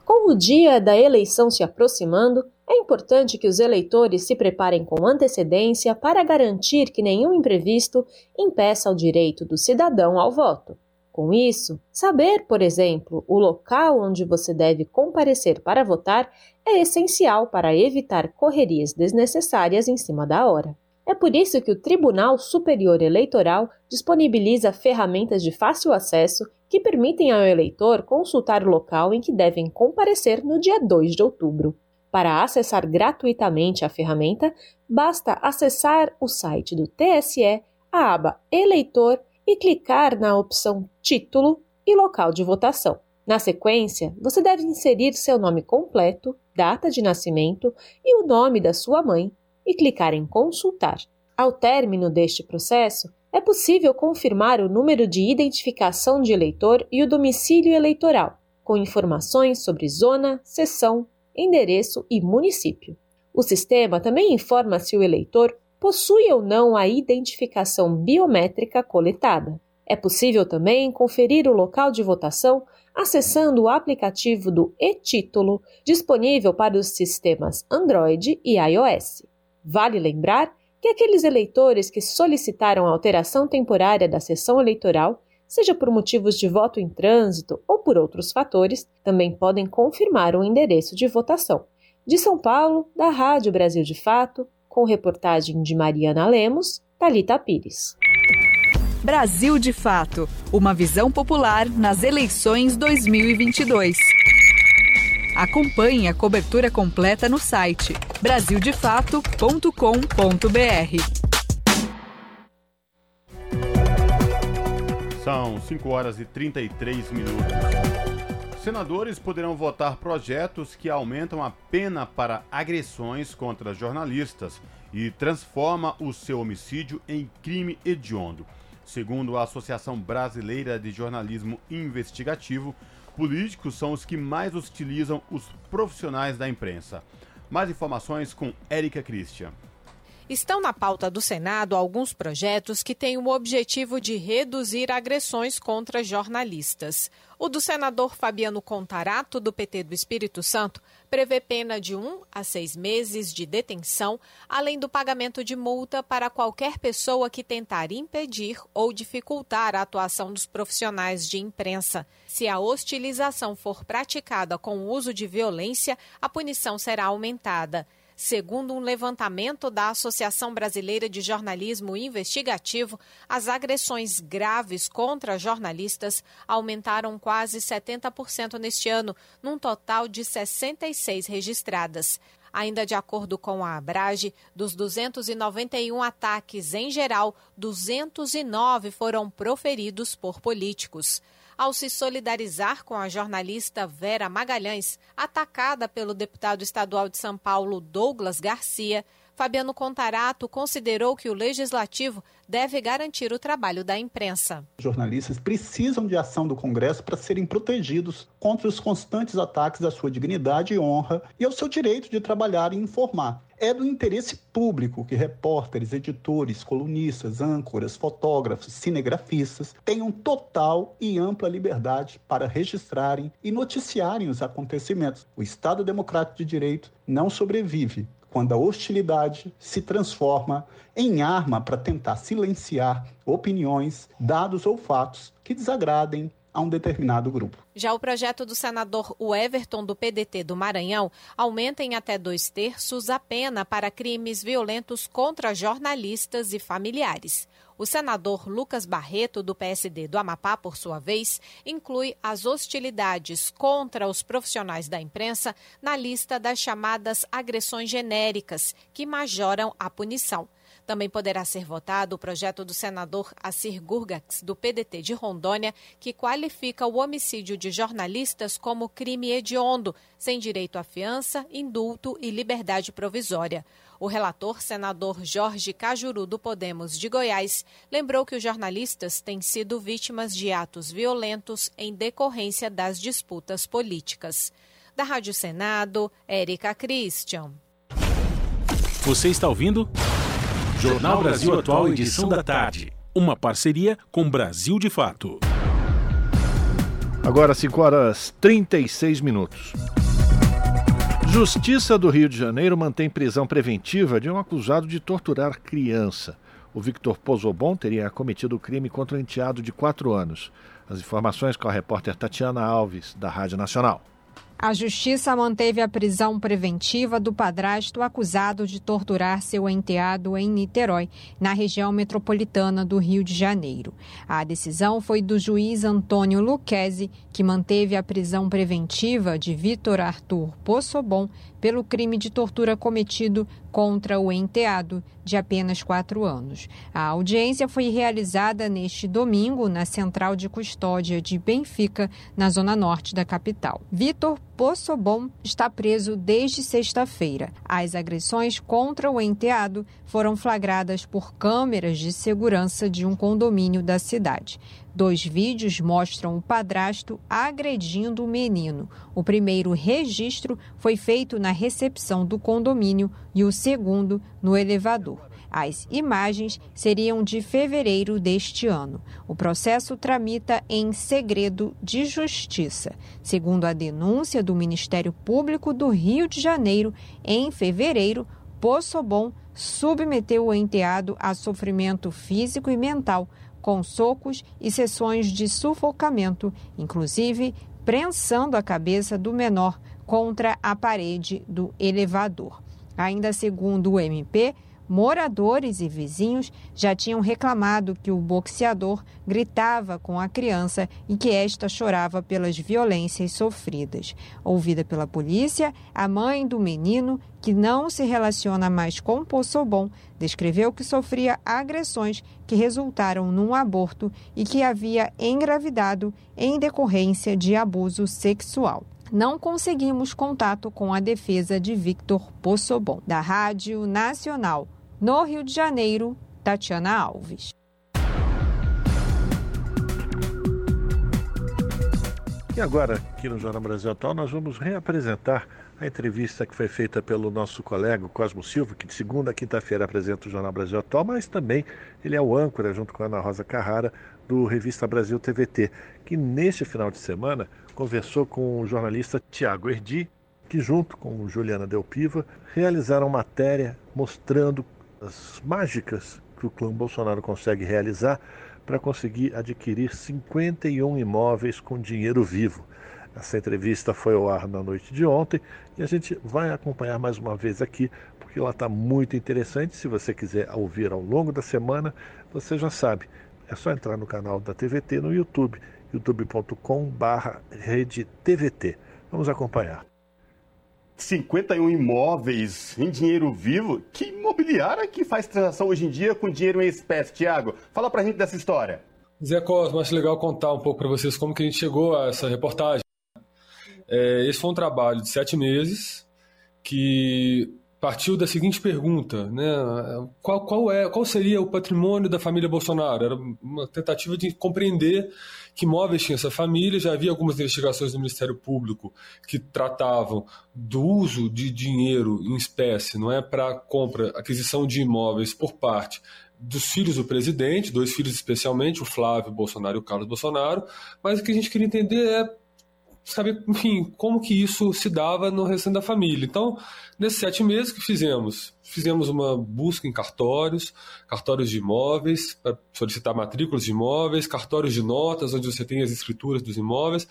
Com o dia da eleição se aproximando, é importante que os eleitores se preparem com antecedência para garantir que nenhum imprevisto impeça o direito do cidadão ao voto. Com isso, saber, por exemplo, o local onde você deve comparecer para votar é essencial para evitar correrias desnecessárias em cima da hora. É por isso que o Tribunal Superior Eleitoral disponibiliza ferramentas de fácil acesso que permitem ao eleitor consultar o local em que devem comparecer no dia 2 de outubro. Para acessar gratuitamente a ferramenta, basta acessar o site do TSE, a aba Eleitor e clicar na opção Título e Local de votação. Na sequência, você deve inserir seu nome completo, data de nascimento e o nome da sua mãe e clicar em Consultar. Ao término deste processo, é possível confirmar o número de identificação de eleitor e o domicílio eleitoral, com informações sobre zona, seção, endereço e município. O sistema também informa se o eleitor possui ou não a identificação biométrica coletada. É possível também conferir o local de votação acessando o aplicativo do e-Título, disponível para os sistemas Android e iOS. Vale lembrar que aqueles eleitores que solicitaram alteração temporária da sessão eleitoral seja por motivos de voto em trânsito ou por outros fatores, também podem confirmar o endereço de votação. De São Paulo, da Rádio Brasil de Fato, com reportagem de Mariana Lemos, Talita Pires. Brasil de Fato, uma visão popular nas eleições 2022. Acompanhe a cobertura completa no site brasildefato.com.br. São 5 horas e 33 minutos. Senadores poderão votar projetos que aumentam a pena para agressões contra jornalistas e transforma o seu homicídio em crime hediondo. Segundo a Associação Brasileira de Jornalismo Investigativo, políticos são os que mais hostilizam os profissionais da imprensa. Mais informações com Érica Christian. Estão na pauta do Senado alguns projetos que têm o objetivo de reduzir agressões contra jornalistas. O do senador Fabiano Contarato, do PT do Espírito Santo, prevê pena de um a seis meses de detenção, além do pagamento de multa para qualquer pessoa que tentar impedir ou dificultar a atuação dos profissionais de imprensa. Se a hostilização for praticada com o uso de violência, a punição será aumentada. Segundo um levantamento da Associação Brasileira de Jornalismo Investigativo, as agressões graves contra jornalistas aumentaram quase 70% neste ano, num total de 66 registradas. Ainda de acordo com a Abrage, dos 291 ataques em geral, 209 foram proferidos por políticos ao se solidarizar com a jornalista Vera Magalhães, atacada pelo deputado estadual de São Paulo Douglas Garcia, Fabiano Contarato considerou que o legislativo deve garantir o trabalho da imprensa. Jornalistas precisam de ação do Congresso para serem protegidos contra os constantes ataques à sua dignidade e honra e ao seu direito de trabalhar e informar. É do interesse público que repórteres, editores, colunistas, âncoras, fotógrafos, cinegrafistas tenham total e ampla liberdade para registrarem e noticiarem os acontecimentos. O Estado Democrático de Direito não sobrevive quando a hostilidade se transforma em arma para tentar silenciar opiniões, dados ou fatos que desagradem a um determinado grupo. Já o projeto do senador Everton do PDT do Maranhão aumenta em até dois terços a pena para crimes violentos contra jornalistas e familiares. O senador Lucas Barreto, do PSD do Amapá, por sua vez, inclui as hostilidades contra os profissionais da imprensa na lista das chamadas agressões genéricas, que majoram a punição. Também poderá ser votado o projeto do senador Assir Gurgax, do PDT de Rondônia, que qualifica o homicídio de jornalistas como crime hediondo, sem direito à fiança, indulto e liberdade provisória. O relator, senador Jorge Cajuru, do Podemos de Goiás, lembrou que os jornalistas têm sido vítimas de atos violentos em decorrência das disputas políticas. Da Rádio Senado, Érica Christian. Você está ouvindo? Jornal Brasil Atual, edição da tarde. Uma parceria com Brasil de Fato. Agora 5 horas 36 minutos. Justiça do Rio de Janeiro mantém prisão preventiva de um acusado de torturar criança. O Victor Pozobon teria cometido o crime contra um enteado de 4 anos. As informações com a repórter Tatiana Alves, da Rádio Nacional. A justiça manteve a prisão preventiva do padrasto acusado de torturar seu enteado em Niterói, na região metropolitana do Rio de Janeiro. A decisão foi do juiz Antônio Luquezzi, que manteve a prisão preventiva de Vitor Arthur Possobon pelo crime de tortura cometido contra o enteado, de apenas quatro anos. A audiência foi realizada neste domingo na Central de Custódia de Benfica, na zona norte da capital. Vitor Possobon está preso desde sexta-feira. As agressões contra o enteado foram flagradas por câmeras de segurança de um condomínio da cidade. Dois vídeos mostram o padrasto agredindo o menino. O primeiro registro foi feito na recepção do condomínio e o segundo no elevador. As imagens seriam de fevereiro deste ano. O processo tramita em segredo de justiça. Segundo a denúncia do Ministério Público do Rio de Janeiro, em fevereiro, Possobon submeteu o enteado a sofrimento físico e mental com socos e sessões de sufocamento, inclusive prensando a cabeça do menor contra a parede do elevador. Ainda segundo o MP, Moradores e vizinhos já tinham reclamado que o boxeador gritava com a criança e que esta chorava pelas violências sofridas. Ouvida pela polícia, a mãe do menino, que não se relaciona mais com Possobon, descreveu que sofria agressões que resultaram num aborto e que havia engravidado em decorrência de abuso sexual não conseguimos contato com a defesa de Victor Possobon, da Rádio Nacional. No Rio de Janeiro, Tatiana Alves. E agora, aqui no Jornal Brasil Atual, nós vamos reapresentar a entrevista que foi feita pelo nosso colega Cosmo Silva, que de segunda a quinta-feira apresenta o Jornal Brasil Atual, mas também ele é o âncora, junto com a Ana Rosa Carrara, do Revista Brasil TVT, que neste final de semana conversou com o jornalista Tiago Erdi, que junto com Juliana Delpiva realizaram matéria mostrando as mágicas que o clã Bolsonaro consegue realizar para conseguir adquirir 51 imóveis com dinheiro vivo. Essa entrevista foi ao ar na noite de ontem e a gente vai acompanhar mais uma vez aqui, porque ela está muito interessante. Se você quiser ouvir ao longo da semana, você já sabe, é só entrar no canal da TVT no YouTube, youtube.com/redetvt. Vamos acompanhar. 51 imóveis em dinheiro vivo. Que imobiliária que faz transação hoje em dia com dinheiro em espécie, Tiago? Fala pra gente dessa história. Zé Cosmo, acho legal contar um pouco para vocês como que a gente chegou a essa reportagem. É, esse foi um trabalho de sete meses que partiu da seguinte pergunta, né? Qual, qual, é, qual seria o patrimônio da família Bolsonaro? Era uma tentativa de compreender que imóveis tinha essa família. Já havia algumas investigações do Ministério Público que tratavam do uso de dinheiro em espécie, não é para compra, aquisição de imóveis por parte dos filhos do presidente, dois filhos especialmente, o Flávio Bolsonaro e o Carlos Bolsonaro. Mas o que a gente queria entender é saber, enfim, como que isso se dava no restante da família. Então, nesses sete meses que fizemos, fizemos uma busca em cartórios, cartórios de imóveis, para solicitar matrículas de imóveis, cartórios de notas, onde você tem as escrituras dos imóveis,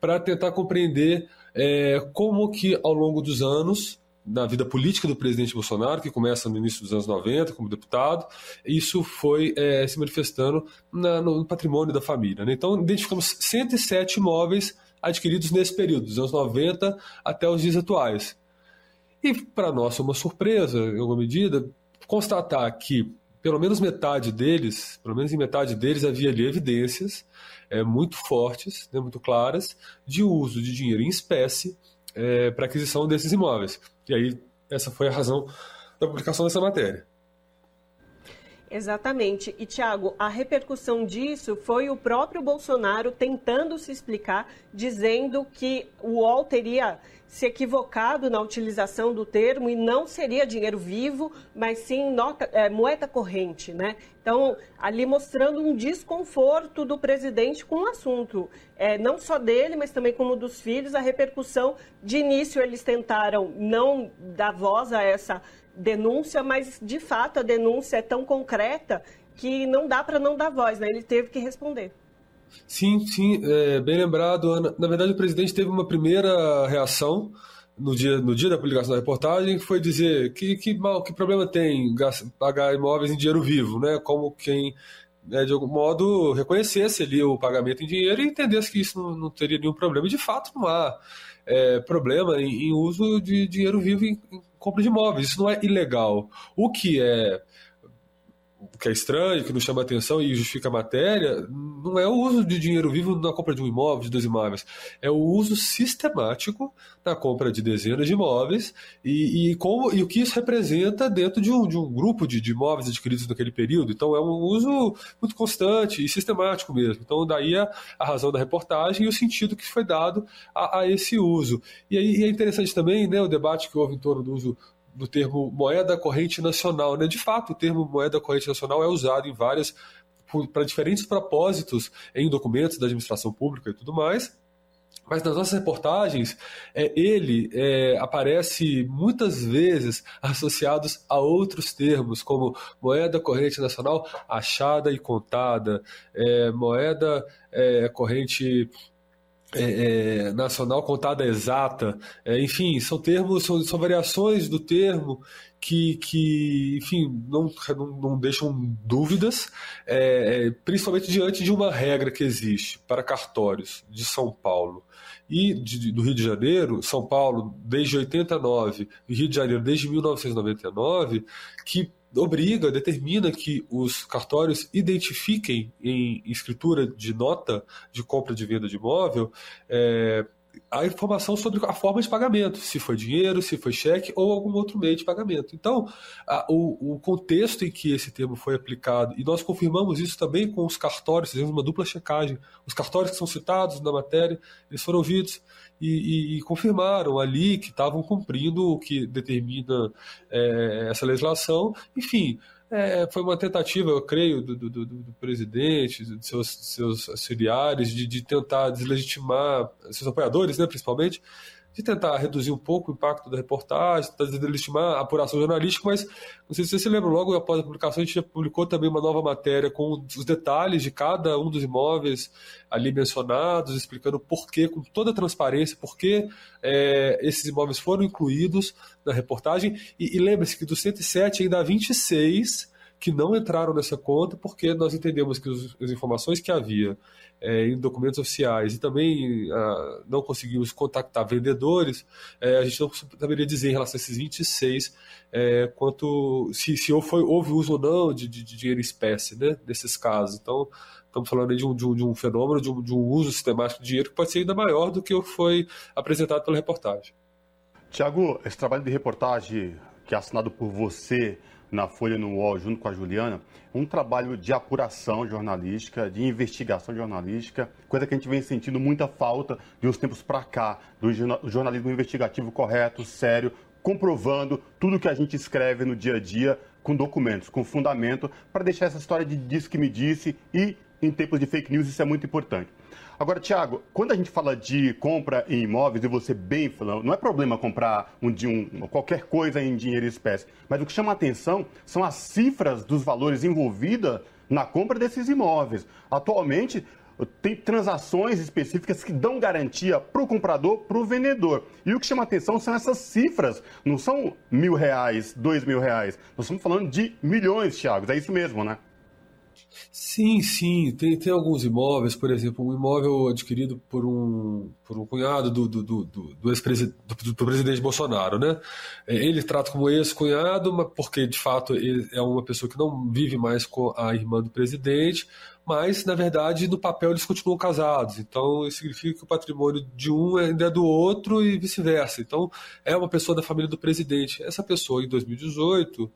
para tentar compreender é, como que ao longo dos anos na vida política do presidente Bolsonaro, que começa no início dos anos 90 como deputado, isso foi é, se manifestando na, no patrimônio da família. Né? Então, identificamos 107 imóveis adquiridos nesse período, dos anos 90 até os dias atuais. E, para nós, uma surpresa, em alguma medida, constatar que pelo menos metade deles, pelo menos em metade deles, havia ali evidências é, muito fortes, né, muito claras, de uso de dinheiro em espécie é, para aquisição desses imóveis. E aí, essa foi a razão da publicação dessa matéria. Exatamente. E, Tiago, a repercussão disso foi o próprio Bolsonaro tentando se explicar, dizendo que o UOL teria se equivocado na utilização do termo e não seria dinheiro vivo, mas sim nota, é, moeda corrente, né? Então, ali mostrando um desconforto do presidente com o assunto, é, não só dele, mas também como dos filhos, a repercussão. De início, eles tentaram não dar voz a essa denúncia, mas de fato a denúncia é tão concreta que não dá para não dar voz, né? Ele teve que responder. Sim, sim, é, bem lembrado, Ana. Na verdade, o presidente teve uma primeira reação no dia, no dia da publicação da reportagem, que foi dizer que, que, mal, que problema tem pagar imóveis em dinheiro vivo, né? Como quem, né, de algum modo, reconhecesse ali o pagamento em dinheiro e entendesse que isso não, não teria nenhum problema. E, de fato, não há é, problema em, em, uso de dinheiro vivo em, compra de imóveis. Isso não é ilegal. O que é que é estranho, que nos chama atenção e justifica a matéria, não é o uso de dinheiro vivo na compra de um imóvel, de dois imóveis. É o uso sistemático na compra de dezenas de imóveis e, e, como, e o que isso representa dentro de um, de um grupo de, de imóveis adquiridos naquele período. Então é um uso muito constante e sistemático mesmo. Então daí a, a razão da reportagem e o sentido que foi dado a, a esse uso. E aí e é interessante também né, o debate que houve em torno do uso do termo moeda corrente nacional. Né? De fato, o termo moeda corrente nacional é usado em várias para diferentes propósitos em documentos da administração pública e tudo mais. Mas nas nossas reportagens, é, ele é, aparece muitas vezes associados a outros termos, como moeda corrente nacional achada e contada, é, moeda é, corrente é, é, nacional contada exata, é, enfim, são termos, são, são, variações do termo que, que enfim, não, não, não deixam dúvidas, é, é, principalmente diante de uma regra que existe para cartórios de São Paulo e de, do Rio de Janeiro, São Paulo desde 89 e Rio de Janeiro desde 1999, que obriga, determina que os cartórios identifiquem em escritura de nota de compra de venda de imóvel é, a informação sobre a forma de pagamento, se foi dinheiro, se foi cheque ou algum outro meio de pagamento. Então, a, o, o, contexto em que esse termo foi aplicado, e nós confirmamos isso também com os cartórios, fizemos uma dupla checagem. Os cartórios que são citados na matéria, eles foram ouvidos e, e, e confirmaram ali que estavam cumprindo o que determina é, essa legislação. Enfim, é, foi uma tentativa, eu creio, do, do, do, do presidente, de seus, seus auxiliares, de, de, tentar deslegitimar, seus apoiadores, né, principalmente, de tentar reduzir um pouco o impacto da reportagem, tentar estimar a apuração jornalística, mas não sei se você se lembra, logo após a publicação, a gente já publicou também uma nova matéria com os detalhes de cada um dos imóveis ali mencionados, explicando por que, com toda a transparência, por que é, esses imóveis foram incluídos na reportagem. E, e lembre-se que dos 107 ainda há 26 que não entraram nessa conta porque nós entendemos que os, as informações que havia é, em documentos oficiais e também ah, não conseguimos contactar vendedores, é, a gente não saberia dizer em relação a esses 26 é, quanto se, se houve, houve uso ou não de, de, de dinheiro espécie né, nesses casos. Então, estamos falando de um, de um, de um fenômeno, de um, de um uso sistemático de dinheiro que pode ser ainda maior do que o que foi apresentado pela reportagem. Tiago, esse trabalho de reportagem que é assinado por você na Folha no UOL, junto com a Juliana, um trabalho de apuração jornalística, de investigação jornalística, coisa que a gente vem sentindo muita falta de uns tempos para cá, do jornalismo investigativo correto, sério, comprovando tudo que a gente escreve no dia a dia com documentos, com fundamento, para deixar essa história de disse que me disse e em tempos de fake news isso é muito importante. Agora, Tiago, quando a gente fala de compra em imóveis, e você bem falando, não é problema comprar um, um, qualquer coisa em dinheiro espécie, mas o que chama a atenção são as cifras dos valores envolvidas na compra desses imóveis. Atualmente, tem transações específicas que dão garantia para o comprador, para o vendedor. E o que chama atenção são essas cifras. Não são mil reais, dois mil reais. Nós estamos falando de milhões, Thiago. É isso mesmo, né? Sim, sim. Tem, tem alguns imóveis, por exemplo, um imóvel adquirido por um, por um cunhado do, do, do, do ex-presidente do, do, presidente Bolsonaro, né? É, ele trata como ex-cunhado, porque de fato ele é uma pessoa que não vive mais com a irmã do presidente, mas na verdade no papel eles continuam casados. Então isso significa que o patrimônio de um ainda é do outro e vice-versa. Então é uma pessoa da família do presidente. Essa pessoa em 2018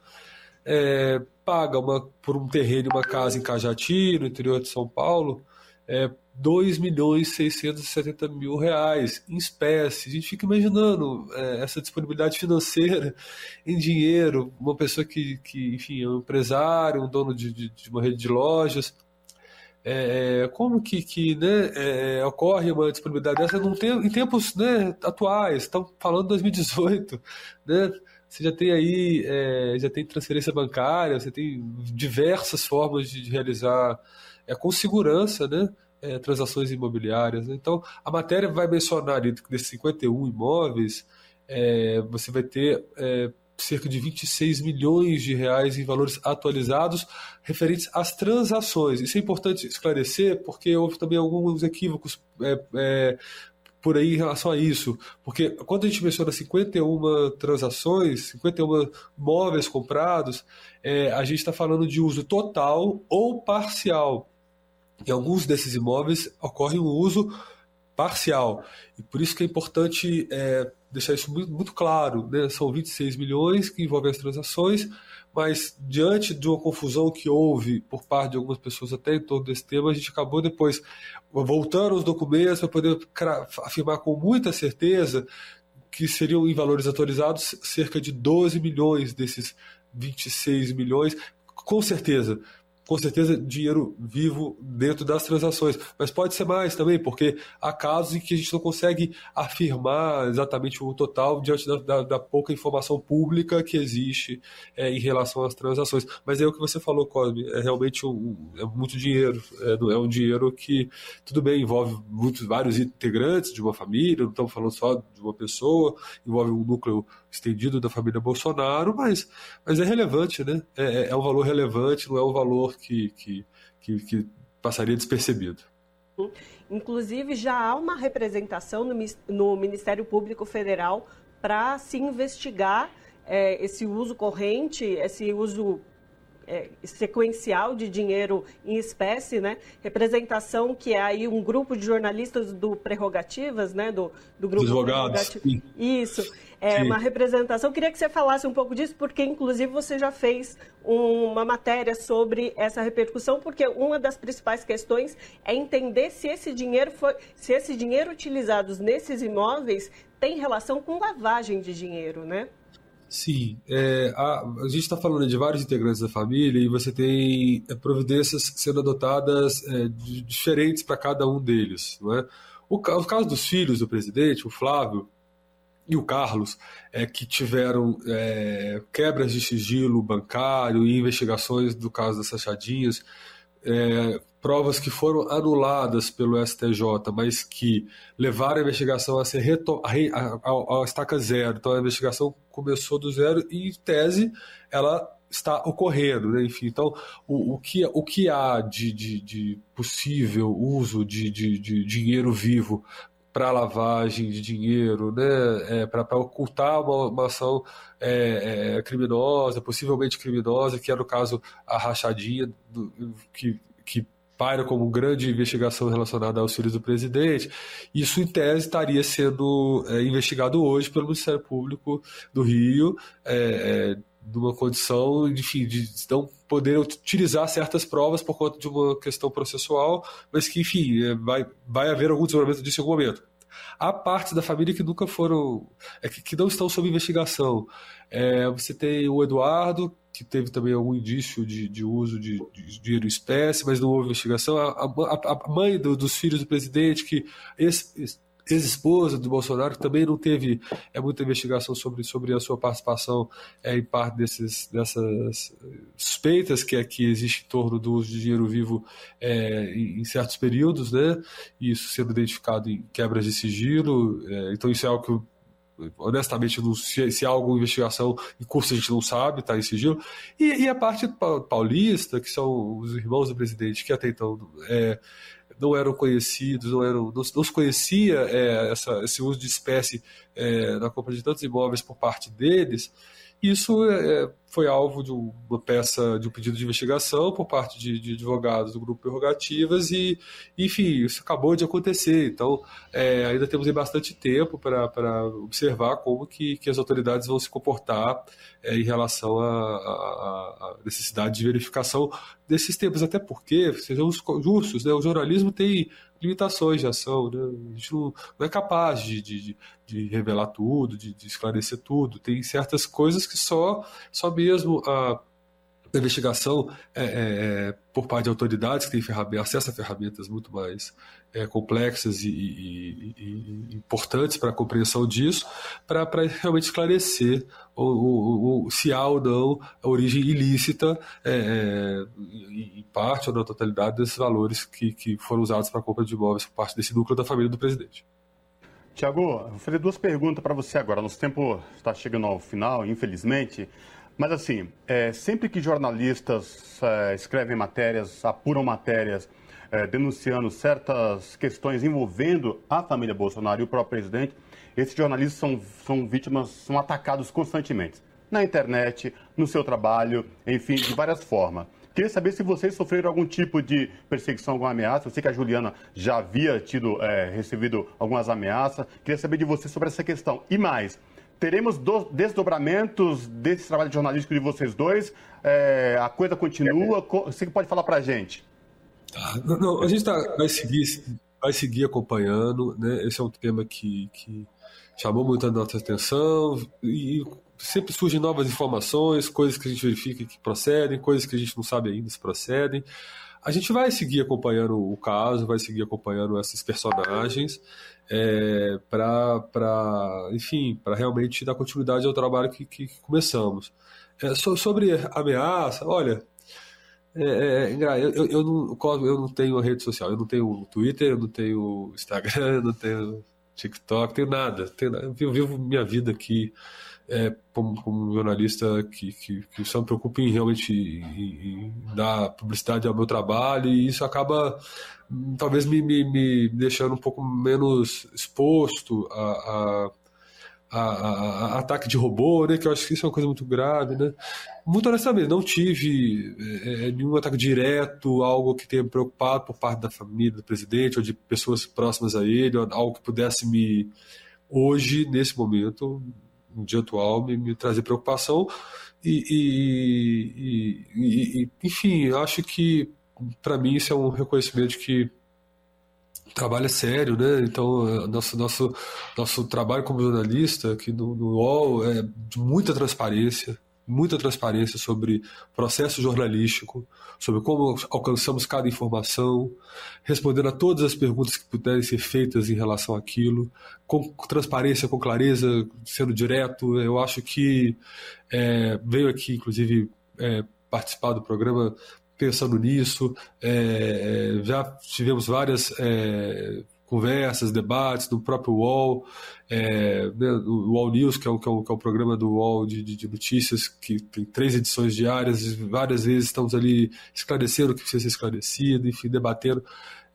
é, paga uma, por um terreno, uma casa em Cajati, no interior de São Paulo, é, 2 milhões e 670 mil reais em espécie. A gente fica imaginando é, essa disponibilidade financeira em dinheiro, uma pessoa que, que enfim, é um empresário, um dono de, de, de uma rede de lojas. É, como que, que né, é, ocorre uma disponibilidade dessa num em tempos né, atuais? Estamos falando de 2018, né? Você já tem aí, é, já tem transferência bancária, você tem diversas formas de, de realizar é, com segurança, né? É, transações imobiliárias. Né? Então, a matéria vai mencionar ali desses 51 imóveis, é, você vai ter é, cerca de 26 milhões de reais em valores atualizados referentes às transações. Isso é importante esclarecer, porque houve também alguns equívocos é, é, por aí em relação a isso. Porque quando a gente menciona 51 transações, 51 móveis comprados, é, a gente está falando de uso total ou parcial. Em alguns desses imóveis ocorre um uso parcial. E por isso que é importante é, deixar isso muito, muito claro. Né? São 26 milhões que envolvem as transações, mas diante de uma confusão que houve por parte de algumas pessoas até em torno desse tema, a gente acabou depois voltando aos documentos para poder afirmar com muita certeza que seriam em valores atualizados cerca de 12 milhões desses 26 milhões, com certeza com certeza dinheiro vivo dentro das transações. Mas pode ser mais também, porque há casos em que a gente não consegue afirmar exatamente o total diante da, da, da pouca informação pública que existe é, em relação às transações. Mas é o que você falou, Cosme, é realmente um, é muito dinheiro. É, é um dinheiro que, tudo bem, envolve muitos, vários integrantes de uma família, não estamos falando só de uma pessoa, envolve um núcleo estendido da família Bolsonaro, mas, mas é relevante, né? É, é, é um valor relevante, não é um valor que, que, que, que passaria despercebido. Inclusive, já há uma representação no, no Ministério Público Federal para se investigar é, esse uso corrente, esse uso é, sequencial de dinheiro em espécie, né? Representação que é aí um grupo de jornalistas do Prerrogativas, né? Do, do grupo Advogados. Isso. É Sim. uma representação. Queria que você falasse um pouco disso, porque inclusive você já fez uma matéria sobre essa repercussão, porque uma das principais questões é entender se esse dinheiro foi, se esse dinheiro utilizado nesses imóveis tem relação com lavagem de dinheiro, né? Sim, é, a, a, gente está falando de vários integrantes da família e você tem é, providências sendo adotadas é, de, diferentes para cada um deles. Não é? o, o caso dos filhos do presidente, o Flávio, e o Carlos, é, que tiveram é, quebras de sigilo bancário e investigações do caso das Sachadinhas, é, provas que foram anuladas pelo STJ, mas que levaram a investigação a ser a, a, estaca zero. Então a investigação começou do zero e, em tese, ela está ocorrendo, né? enfim, então o, o, que, o que há de, de, de possível uso de, de, de dinheiro vivo para lavagem de dinheiro, né, é, para ocultar uma, uma ação é, é, criminosa, possivelmente criminosa, que era o caso a rachadinha, do, que, que paira como grande investigação relacionada aos filhos do presidente. Isso, em tese, estaria sendo é, investigado hoje pelo Ministério Público do Rio, é, é, numa condição, enfim, de não poder utilizar certas provas por conta de uma questão processual, mas que, enfim, é, vai, vai haver algum desenvolvimento disso em algum momento. Há partes da família que nunca foram, é, que, que não estão sob investigação. É, você tem o Eduardo, que teve também algum indício de, de uso de, de, dinheiro espécie, mas não houve investigação. A, a, a mãe do, dos filhos do presidente, que esse, ex-esposa do Bolsonaro, que também não teve é, muita investigação sobre, sobre a sua participação é, em parte desses, dessas suspeitas que aqui é, existe em torno do uso de dinheiro vivo é, em, em, certos períodos, né? isso sendo identificado em quebras de sigilo. É, então, isso é algo que honestamente, não, se, se há alguma investigação em curso a gente não sabe, está em sigilo. E, e, a parte paulista, que são os irmãos do presidente, que até então é, não eram conhecidos, não, eram, não, não se conhecia é, essa, esse uso de espécie é, na compra de tantos imóveis por parte deles, isso é, foi alvo de uma peça, de um pedido de investigação por parte de, de advogados do grupo Prerrogativas e, enfim, isso acabou de acontecer. Então, é, ainda temos bastante tempo para observar como que, que as autoridades vão se comportar é, em relação à necessidade de verificação desses tempos, até porque, sejamos justos, né, o jornalismo tem limitações de ação, né? a gente não, não é capaz de, de, de revelar tudo, de, de, esclarecer tudo, tem certas coisas que só, só mesmo a investigação é, é, é, por parte de autoridades que têm acesso a ferramentas muito mais é, complexas e, e, e, importantes para a compreensão disso, para realmente esclarecer o, se há ou não a origem ilícita, é, é, em parte ou na totalidade, desses valores que, que foram usados para a compra de imóveis por parte desse núcleo da família do presidente. Tiago, vou fazer duas perguntas para você agora. Nosso tempo está chegando ao final, infelizmente. Mas assim, é, sempre que jornalistas é, escrevem matérias, apuram matérias, é, denunciando certas questões envolvendo a família Bolsonaro e o próprio presidente, esses jornalistas são, são vítimas, são atacados constantemente. Na internet, no seu trabalho, enfim, de várias formas. Queria saber se vocês sofreram algum tipo de perseguição, alguma ameaça. Eu sei que a Juliana já havia tido, é, recebido algumas ameaças. Queria saber de você sobre essa questão. E mais, teremos do, desdobramentos desse trabalho jornalístico de vocês dois? É, a coisa continua? Você pode falar para a gente? Tá. Não, não, a gente tá, vai, seguir, vai seguir acompanhando. Né? Esse é um tema que, que chamou muito a nossa atenção e sempre surgem novas informações, coisas que a gente verifica que procedem, coisas que a gente não sabe ainda se procedem. A gente vai seguir acompanhando o caso, vai seguir acompanhando esses personagens é, para, enfim, para realmente dar continuidade ao trabalho que, que começamos. É, so, sobre ameaça, olha, é, é, é eu, eu, não, eu não tenho rede social, eu não tenho Twitter, eu não tenho Instagram, eu não tenho TikTok, tenho nada, tenho. Eu vivo minha vida aqui é, como, como, jornalista que, que, que só me preocupa em realmente em, em dar publicidade ao meu trabalho e isso acaba talvez me, me, me deixando um pouco menos exposto a, a, a, a, ataque de robô, né? Que eu acho que isso é uma coisa muito grave, né? Muito honestamente, não tive é, é, nenhum ataque direto, algo que tenha me preocupado por parte da família do presidente ou de pessoas próximas a ele, algo que pudesse me hoje, nesse momento, dia atual, me, me trazer preocupação. E, e, e, e enfim, acho que para mim isso é um reconhecimento de que o trabalho é sério, né? Então, nosso, nosso, nosso trabalho como jornalista aqui no, no UOL é de muita transparência, muita transparência sobre processo jornalístico, sobre como alcançamos cada informação, respondendo a todas as perguntas que puderem ser feitas em relação àquilo, com transparência, com clareza, sendo direto. Eu acho que é, veio aqui, inclusive, é, participar do programa pensando nisso. É, é já tivemos várias é, conversas, debates no próprio UOL, é, né, o UOL News, que é o, que é o, que é o programa do UOL de, de, de, notícias, que tem três edições diárias, várias vezes estamos ali esclarecendo o que precisa ser esclarecido, enfim, debatendo.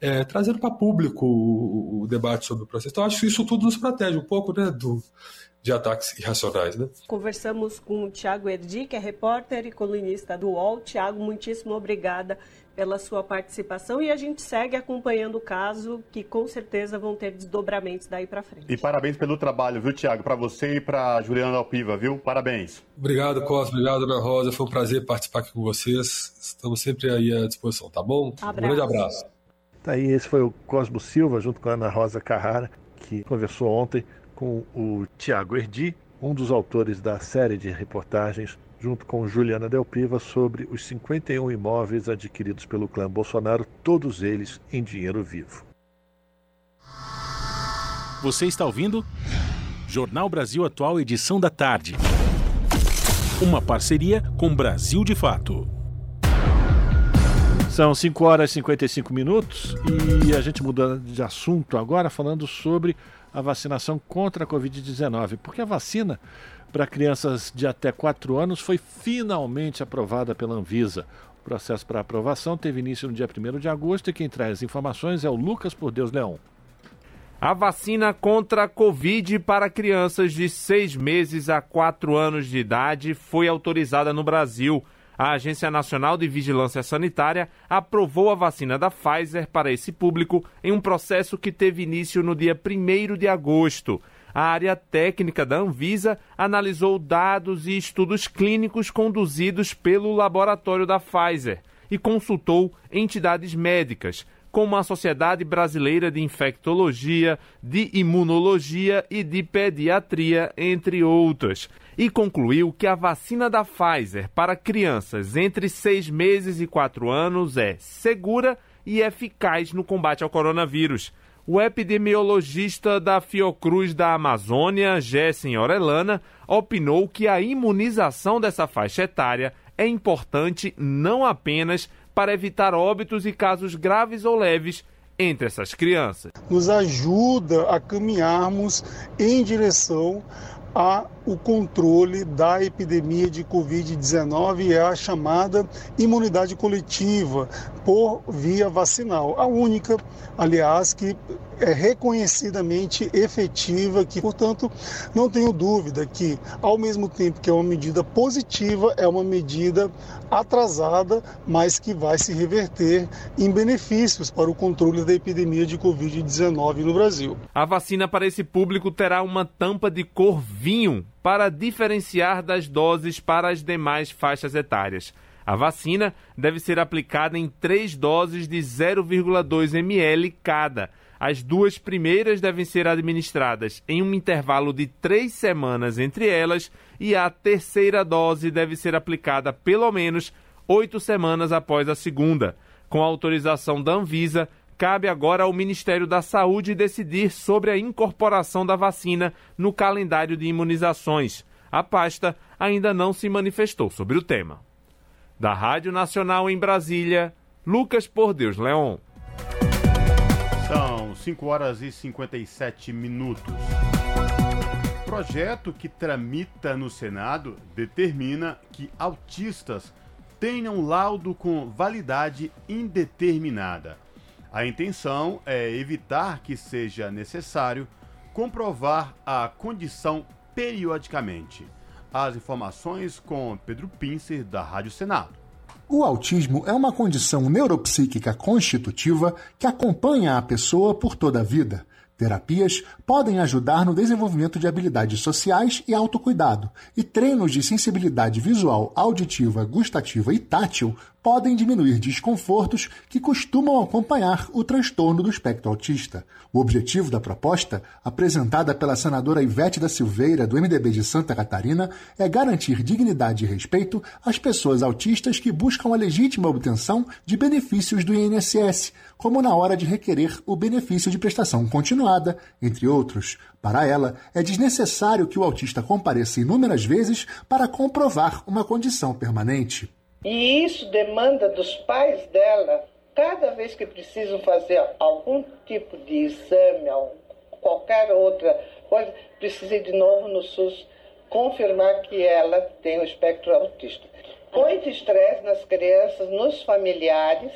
É, trazendo para público o, o, debate sobre o processo. Então, acho que isso tudo nos protege um pouco né, do, de ataques irracionais. Né? Conversamos com o Tiago Erdi, que é repórter e colunista do UOL. Tiago, muitíssimo obrigada pela sua participação e a gente segue acompanhando o caso, que com certeza vão ter desdobramentos daí para frente. E parabéns pelo trabalho, viu, Tiago? Para você e para Juliana Alpiva, viu? Parabéns. Obrigado, Costa. Obrigado, Ana Rosa. Foi um prazer participar aqui com vocês. Estamos sempre aí à disposição, tá bom? Abraço. Um grande abraço. Tá aí, esse foi o Cosmo Silva, junto com a Ana Rosa Carrara, que conversou ontem com o Tiago Erdi, um dos autores da série de reportagens junto com Juliana Delpiva, sobre os 51 imóveis adquiridos pelo clã Bolsonaro, todos eles em dinheiro vivo. Você está ouvindo? Jornal Brasil Atual, edição da tarde. Uma parceria com Brasil de Fato. São 5 horas e 55 minutos e a gente mudando de assunto agora, falando sobre a vacinação contra a Covid-19, porque a vacina para crianças de até 4 anos foi finalmente aprovada pela Anvisa. O processo para aprovação teve início no dia 1 de agosto e quem traz informações é o Lucas Por Deus Leão. A vacina contra a Covid para crianças de 6 meses a 4 anos de idade foi autorizada no Brasil. A Agência Nacional de Vigilância Sanitária aprovou a vacina da Pfizer para esse público em um processo que teve início no dia 1 de agosto a área técnica da Anvisa analisou dados e estudos clínicos conduzidos pelo laboratório da Pfizer e consultou entidades médicas, como a Sociedade Brasileira de Infectologia, de Imunologia e de Pediatria, entre outras, e concluiu que a vacina da Pfizer para crianças entre 6 meses e 4 anos é segura e eficaz no combate ao coronavírus. O epidemiologista da Fiocruz da Amazônia, Jessen Orelana, opinou que a imunização dessa faixa etária é importante não apenas para evitar óbitos e casos graves ou leves entre essas crianças. Nos ajuda a caminharmos em direção a o controle da epidemia de Covid-19 é a chamada imunidade coletiva por via vacinal. A única, aliás, que é reconhecidamente efetiva, que, portanto, não tenho dúvida que, ao mesmo tempo que é uma medida positiva, é uma medida atrasada, mas que vai se reverter em benefícios para o controle da epidemia de Covid-19 no Brasil. A vacina para esse público terá uma tampa de cor vinho para diferenciar das doses para as demais faixas etárias. A vacina deve ser aplicada em três doses de 0,2 ml cada. As duas primeiras devem ser administradas em um intervalo de três semanas entre elas e a terceira dose deve ser aplicada pelo menos oito semanas após a segunda. Com autorização da Anvisa, cabe agora ao Ministério da Saúde decidir sobre a incorporação da vacina no calendário de imunizações. A pasta ainda não se manifestou sobre o tema. Da Rádio Nacional em Brasília, Lucas Por Deus Leon. São 5 horas e 57 minutos. Projeto que tramita no Senado determina que autistas tenham laudo com validade indeterminada. A intenção é evitar que seja necessário comprovar a condição periodicamente. As informações com Pedro Pincer, da Rádio Senado. O autismo é uma condição neuropsíquica constitutiva que acompanha a pessoa por toda a vida. Terapias podem ajudar no desenvolvimento de habilidades sociais e autocuidado, e treinos de sensibilidade visual, auditiva, gustativa e tátil podem diminuir desconfortos que costumam acompanhar o transtorno do espectro autista. O objetivo da proposta, apresentada pela senadora Ivete da Silveira, do MDB de Santa Catarina, é garantir dignidade e respeito às pessoas autistas que buscam a legítima obtenção de benefícios do INSS, como na hora de requerer o benefício de prestação continuada, entre outros. Para ela, é desnecessário que o autista compareça inúmeras vezes para comprovar uma condição permanente. E isso demanda dos pais dela cada vez que precisam fazer algum tipo de exame, qualquer outra coisa, precisa ir de novo no SUS confirmar que ela tem o espectro autista. Muito estresse nas crianças, nos familiares,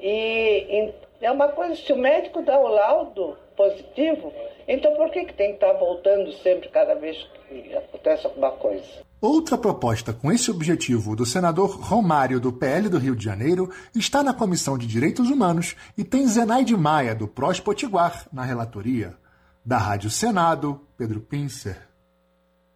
e, é uma coisa, se o médico dá o laudo positivo, então por que, que tem que estar voltando sempre cada vez que acontece alguma coisa? Outra proposta com esse objetivo do senador Romário do PL do Rio de Janeiro está na Comissão de Direitos Humanos e tem Zenaide Maia do Prós Potiguar na relatoria. Da Rádio Senado, Pedro Pincer.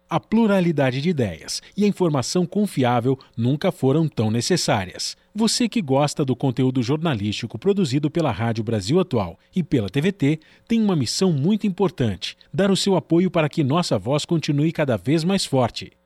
A pluralidade de ideias e a informação confiável nunca foram tão necessárias. Você que gosta do conteúdo jornalístico produzido pela Rádio Brasil Atual e pela TVT tem uma missão muito importante: dar o seu apoio para que nossa voz continue cada vez mais forte.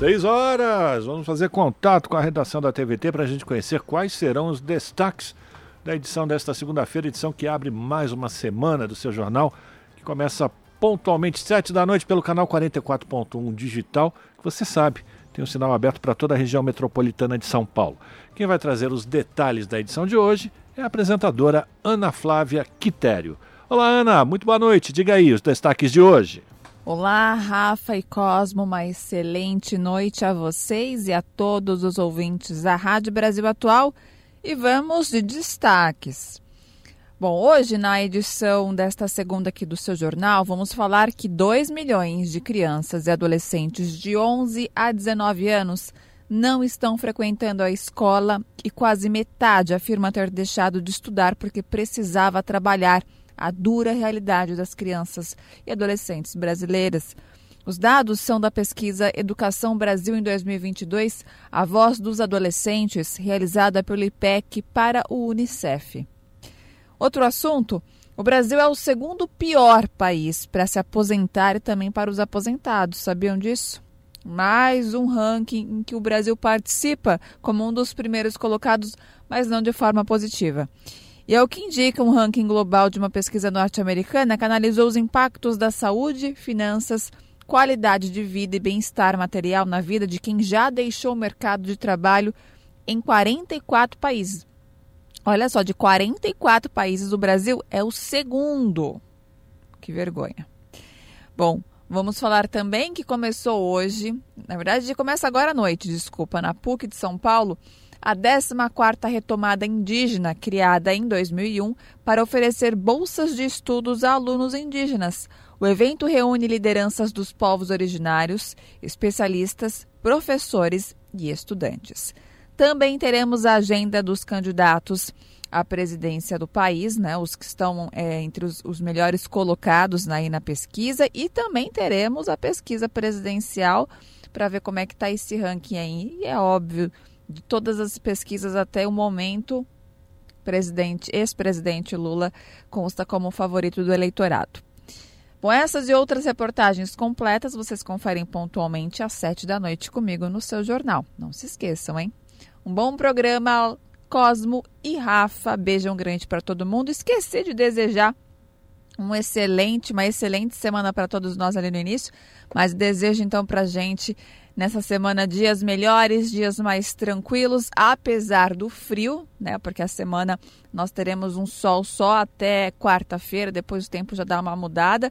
Seis horas! Vamos fazer contato com a redação da TVT para a gente conhecer quais serão os destaques da edição desta segunda-feira, edição que abre mais uma semana do seu jornal, que começa pontualmente sete da noite pelo canal 44.1 digital, que você sabe, tem um sinal aberto para toda a região metropolitana de São Paulo. Quem vai trazer os detalhes da edição de hoje é a apresentadora Ana Flávia Quitério. Olá, Ana, muito boa noite. Diga aí os destaques de hoje. Olá, Rafa e Cosmo, uma excelente noite a vocês e a todos os ouvintes da Rádio Brasil Atual. E vamos de destaques. Bom, hoje na edição desta segunda aqui do seu jornal, vamos falar que 2 milhões de crianças e adolescentes de 11 a 19 anos não estão frequentando a escola e quase metade afirma ter deixado de estudar porque precisava trabalhar a dura realidade das crianças e adolescentes brasileiras. Os dados são da pesquisa Educação Brasil em 2022, a voz dos adolescentes, realizada pelo IPEC para o Unicef. Outro assunto: o Brasil é o segundo pior país para se aposentar e também para os aposentados. Sabiam disso? Mais um ranking em que o Brasil participa como um dos primeiros colocados, mas não de forma positiva. E é o que indica um ranking global de uma pesquisa norte-americana que analisou os impactos da saúde, finanças, qualidade de vida e bem-estar material na vida de quem já deixou o mercado de trabalho em 44 países. Olha só, de 44 países, o Brasil é o segundo. Que vergonha. Bom, vamos falar também que começou hoje, na verdade, começa agora à noite, desculpa, na PUC de São Paulo, a 14ª retomada indígena, criada em 2001 para oferecer bolsas de estudos a alunos indígenas. O evento reúne lideranças dos povos originários, especialistas, professores e estudantes. Também teremos a agenda dos candidatos à presidência do país, né, os que estão é, entre os, os, melhores colocados aí na pesquisa, e também teremos a pesquisa presidencial para ver como é que está esse ranking aí. E é óbvio, de todas as pesquisas até o momento, presidente, ex-presidente Lula consta como favorito do eleitorado. Bom, essas e outras reportagens completas vocês conferem pontualmente às sete da noite comigo no seu jornal. Não se esqueçam, hein? Um bom programa Cosmo e Rafa. Beijão grande para todo mundo. Esqueci de desejar um excelente, uma excelente semana para todos nós ali no início, mas desejo então para gente nessa semana dias melhores, dias mais tranquilos, apesar do frio, né? Porque a semana nós teremos um sol só até quarta-feira, depois o tempo já dá uma mudada.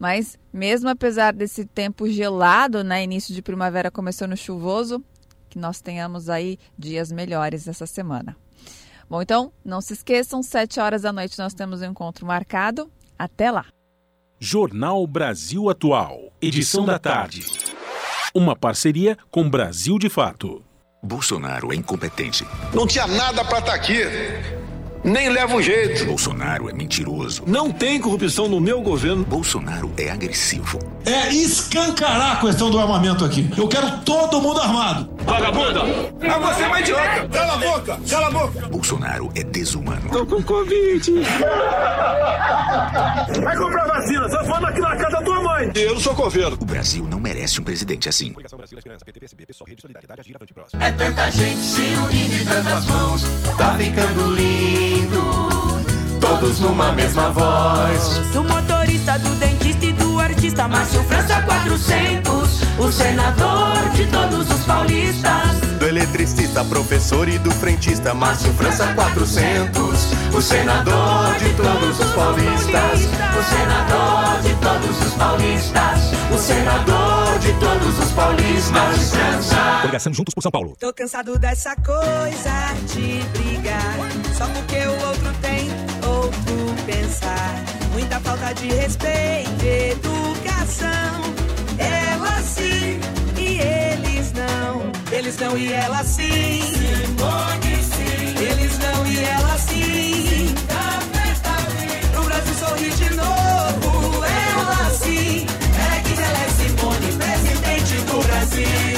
Mas mesmo apesar desse tempo gelado, né, início de primavera começando chuvoso, que nós tenhamos aí dias melhores essa semana. Bom, então, não se esqueçam, sete horas da noite nós temos um encontro marcado. Até lá. Jornal Brasil Atual, edição da tarde. Uma parceria com Brasil de Fato. Bolsonaro é incompetente. Não tinha nada para estar tá aqui. Nem leva um jeito. Bolsonaro é mentiroso. Não tem corrupção no meu governo. Bolsonaro é agressivo. É escancarar a questão do armamento aqui. Eu quero todo mundo armado. Vagabunda! É você é mais idiota! Cala a boca! Cala a boca! Bolsonaro é desumano. Tô com Covid. Vai comprar vacina, só falando aqui na casa da tua mãe. Eu não sou coveiro. O Brasil não merece um presidente assim. É tanta gente se unindo em tantas mãos. Tá ficando lindo. Todos numa mesma voz. Do motorista, do dentista e do artista, Márcio França 400. O senador de todos os paulistas. Do eletricista, professor e do frentista, Márcio França 400. O senador de todos os paulistas. O senador de todos os paulistas. O senador de todos os paulistas. França. Coligação Juntos por São Paulo. Tô cansado dessa coisa de brigar. Só porque o outro tem outro pensar. Muita falta de respeito, educação. Eles não e ela sim. Simone sim. Eles não e ela sim. Pro Brasil sorrir de novo. Ela sim. É que ela é Simone, presidente do Brasil.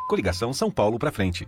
Coligação São Paulo para frente.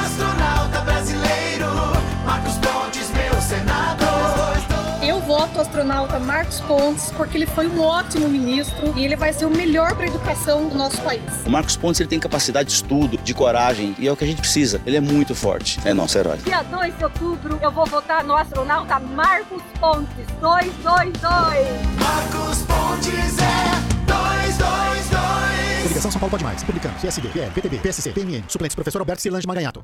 Astronauta brasileiro, Marcos Pontes, meu senador. Eu voto o astronauta Marcos Pontes porque ele foi um ótimo ministro e ele vai ser o melhor para a educação do nosso país. O Marcos Pontes ele tem capacidade de estudo, de coragem e é o que a gente precisa. Ele é muito forte, é nosso herói. Dia 2 de outubro eu vou votar no astronauta Marcos Pontes 222. Marcos Pontes é 222. São Paulo Pode Mais. Republicano, PSB, PL, PTB, PSC, PMN. Suplente professor Alberto Silange Maganhato.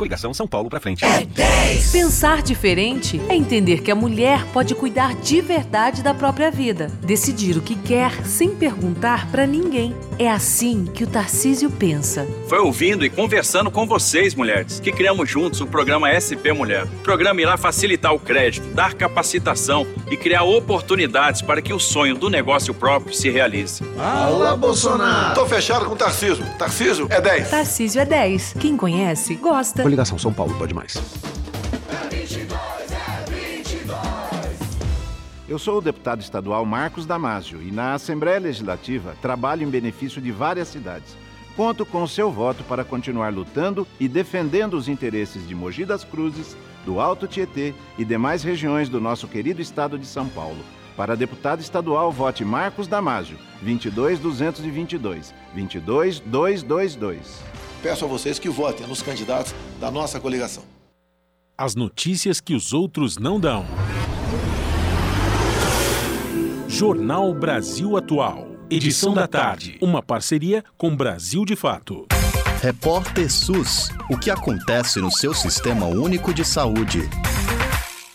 Coligação São Paulo para frente. É 10. Pensar diferente é entender que a mulher pode cuidar de verdade da própria vida, decidir o que quer sem perguntar para ninguém. É assim que o Tarcísio pensa. Foi ouvindo e conversando com vocês, mulheres, que criamos juntos o programa SP Mulher. O programa irá facilitar o crédito, dar capacitação e criar oportunidades para que o sonho do negócio próprio se realize. Alô, Bolsonaro. Tô fechado com o Tarcísio. Tarcísio é 10. Tarcísio é 10. Quem conhece, gosta. Coligação São Paulo Pode Mais. Eu sou o deputado estadual Marcos Damásio e na Assembleia Legislativa trabalho em benefício de várias cidades. Conto com o seu voto para continuar lutando e defendendo os interesses de Mogi das Cruzes, do Alto Tietê e demais regiões do nosso querido estado de São Paulo. Para deputado estadual, vote Marcos Damasio, 22222, 22222. Peço a vocês que votem nos candidatos da nossa coligação. As notícias que os outros não dão. Jornal Brasil Atual. Edição da tarde. Uma parceria com Brasil de Fato. Repórter SUS. O que acontece no seu sistema único de saúde?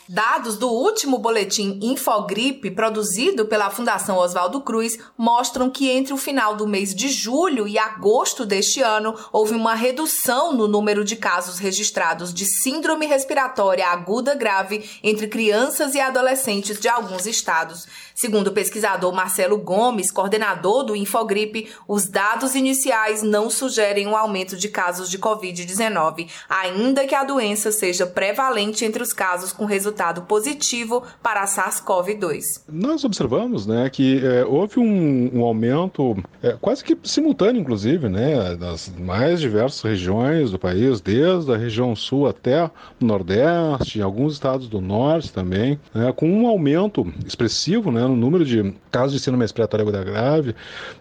Dados do último boletim Infogripe, produzido pela Fundação Oswaldo Cruz, mostram que entre o final do mês de julho e agosto deste ano, houve uma redução no número de casos registrados de síndrome respiratória aguda grave entre crianças e adolescentes de alguns estados. Segundo o pesquisador Marcelo Gomes, coordenador do Infogripe, os dados iniciais não sugerem um aumento de casos de Covid-19, ainda que a doença seja prevalente entre os casos com resultado positivo para a SARS-CoV-2. Nós observamos né, que é, houve um, um aumento é, quase que simultâneo, inclusive, né, das mais diversas regiões do país, desde a região sul até o Nordeste, em alguns estados do Norte também, né, com um aumento expressivo né, no número de casos de síndrome respiratória aguda grave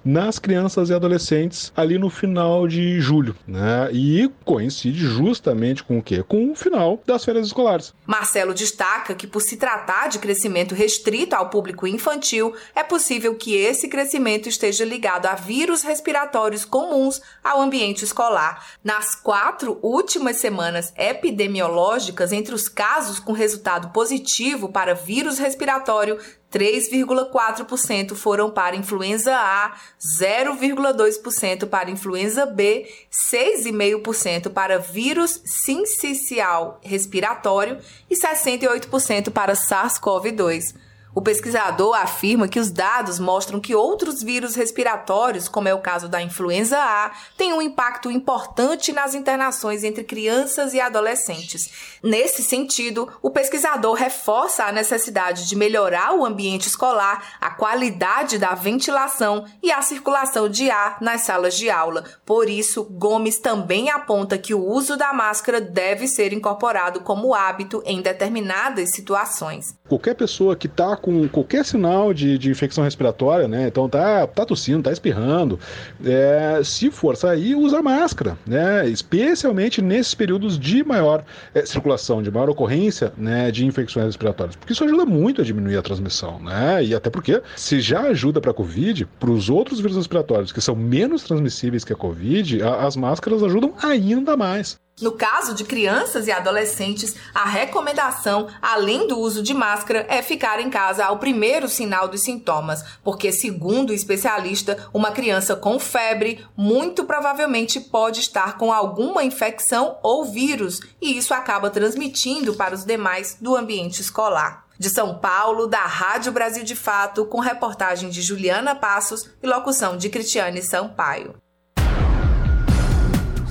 nas crianças e adolescentes ali no final de julho, né? E coincide justamente com o quê? Com o final das férias escolares. Marcelo destaca que por se tratar de crescimento restrito ao público infantil, é possível que esse crescimento esteja ligado a vírus respiratórios comuns ao ambiente escolar. Nas quatro últimas semanas epidemiológicas, entre os casos com resultado positivo para vírus respiratório, 3,4% foram para influenza A, 0,2% para influenza B, 6,5% para vírus sincicial respiratório e 68% para SARS-CoV-2. O pesquisador afirma que os dados mostram que outros vírus respiratórios, como é o caso da influenza A, têm um impacto importante nas internações entre crianças e adolescentes. Nesse sentido, o pesquisador reforça a necessidade de melhorar o ambiente escolar, a qualidade da ventilação e a circulação de ar nas salas de aula. Por isso, Gomes também aponta que o uso da máscara deve ser incorporado como hábito em determinadas situações. Qualquer pessoa que está com qualquer sinal de, de, infecção respiratória, né? Então tá, tá tossindo, tá espirrando. É, se for sair, usa máscara, né? Especialmente nesses períodos de maior é, circulação, de maior ocorrência né, de infecções respiratórias. Porque isso ajuda muito a diminuir a transmissão, né? E até porque se já ajuda para a Covid, para os outros vírus respiratórios que são menos transmissíveis que a Covid, a, as máscaras ajudam ainda mais. No caso de crianças e adolescentes, a recomendação, além do uso de máscara, é ficar em casa ao primeiro sinal dos sintomas, porque, segundo o especialista, uma criança com febre muito provavelmente pode estar com alguma infecção ou vírus, e isso acaba transmitindo para os demais do ambiente escolar. De São Paulo, da Rádio Brasil de Fato, com reportagem de Juliana Passos e locução de Cristiane Sampaio.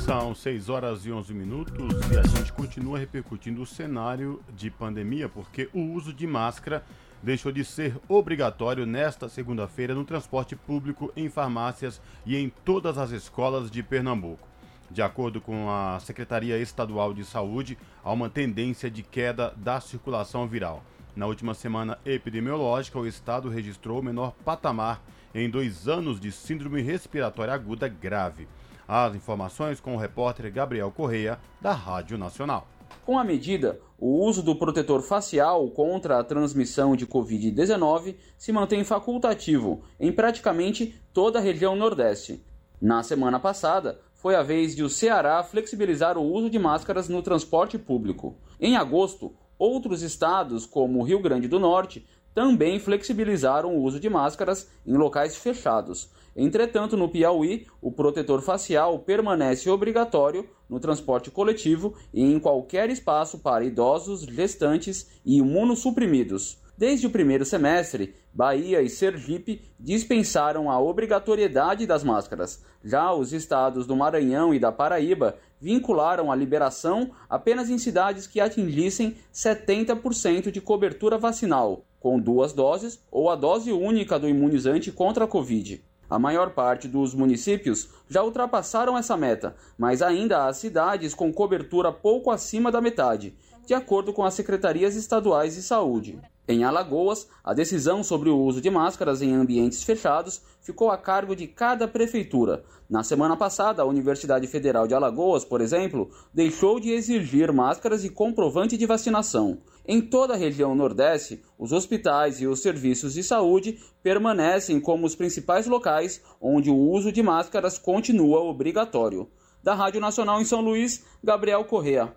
São 6 horas e 11 minutos e a gente continua repercutindo o cenário de pandemia porque o uso de máscara deixou de ser obrigatório nesta segunda-feira no transporte público, em farmácias e em todas as escolas de Pernambuco. De acordo com a Secretaria Estadual de Saúde, há uma tendência de queda da circulação viral. Na última semana epidemiológica, o estado registrou o menor patamar em dois anos de síndrome respiratória aguda grave. As informações com o repórter Gabriel Correia, da Rádio Nacional. Com a medida, o uso do protetor facial contra a transmissão de Covid-19 se mantém facultativo em praticamente toda a região Nordeste. Na semana passada, foi a vez de o Ceará flexibilizar o uso de máscaras no transporte público. Em agosto, outros estados, como o Rio Grande do Norte, também flexibilizaram o uso de máscaras em locais fechados. Entretanto, no Piauí, o protetor facial permanece obrigatório no transporte coletivo e em qualquer espaço para idosos, gestantes e imunossuprimidos. Desde o primeiro semestre, Bahia e Sergipe dispensaram a obrigatoriedade das máscaras. Já os estados do Maranhão e da Paraíba vincularam a liberação apenas em cidades que atingissem 70% de cobertura vacinal, com duas doses ou a dose única do imunizante contra a Covid. A maior parte dos municípios já ultrapassaram essa meta, mas ainda há cidades com cobertura pouco acima da metade. De acordo com as secretarias estaduais de saúde. Em Alagoas, a decisão sobre o uso de máscaras em ambientes fechados ficou a cargo de cada prefeitura. Na semana passada, a Universidade Federal de Alagoas, por exemplo, deixou de exigir máscaras e comprovante de vacinação. Em toda a região Nordeste, os hospitais e os serviços de saúde permanecem como os principais locais onde o uso de máscaras continua obrigatório. Da Rádio Nacional em São Luís, Gabriel Correa.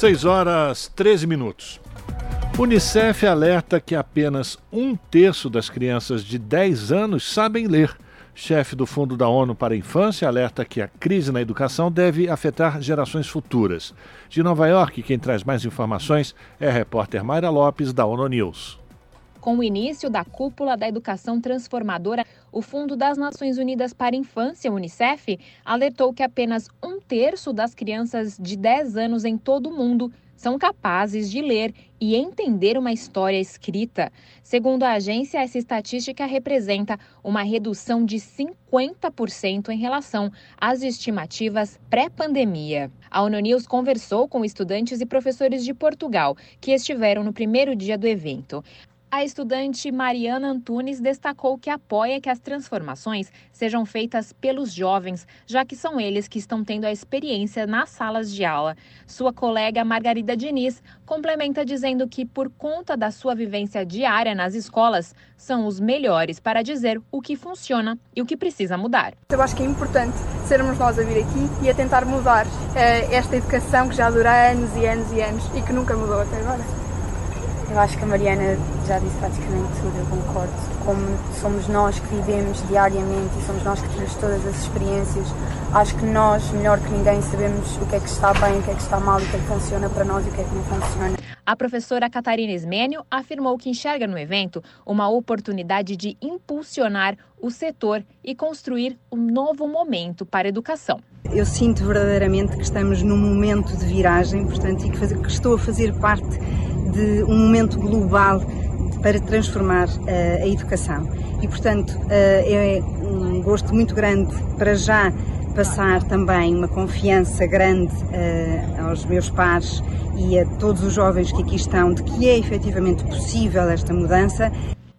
6 horas 13 minutos. Unicef alerta que apenas um terço das crianças de 10 anos sabem ler. Chefe do Fundo da ONU para a Infância alerta que a crise na educação deve afetar gerações futuras. De Nova York, quem traz mais informações é a repórter Mayra Lopes, da ONU News. Com o início da Cúpula da Educação Transformadora, o Fundo das Nações Unidas para a Infância, Unicef, alertou que apenas um terço das crianças de 10 anos em todo o mundo são capazes de ler e entender uma história escrita. Segundo a agência, essa estatística representa uma redução de 50% em relação às estimativas pré-pandemia. A ONU conversou com estudantes e professores de Portugal que estiveram no primeiro dia do evento. A estudante Mariana Antunes destacou que apoia que as transformações sejam feitas pelos jovens, já que são eles que estão tendo a experiência nas salas de aula. Sua colega Margarida Diniz complementa dizendo que, por conta da sua vivência diária nas escolas, são os melhores para dizer o que funciona e o que precisa mudar. Eu acho que é importante sermos nós a vir aqui e a tentar mudar uh, esta educação que já dura anos e anos e anos e que nunca mudou até agora. Eu acho que a Mariana já disse praticamente tudo, eu concordo. Como somos nós que vivemos diariamente e somos nós que temos todas as experiências, acho que nós, melhor que ninguém, sabemos o que é que está bem, o que é que está mal, o que é que funciona para nós e o que é que não funciona. A professora Catarina Ismênio afirmou que enxerga no evento uma oportunidade de impulsionar o setor e construir um novo momento para a educação. Eu sinto verdadeiramente que estamos num momento de viragem, portanto, e que, estou a fazer parte de um momento global para transformar uh, a educação. E, portanto, uh, é um gosto muito grande para já passar também uma confiança grande uh, aos meus pares e a todos os jovens que aqui estão de que é efetivamente possível esta mudança.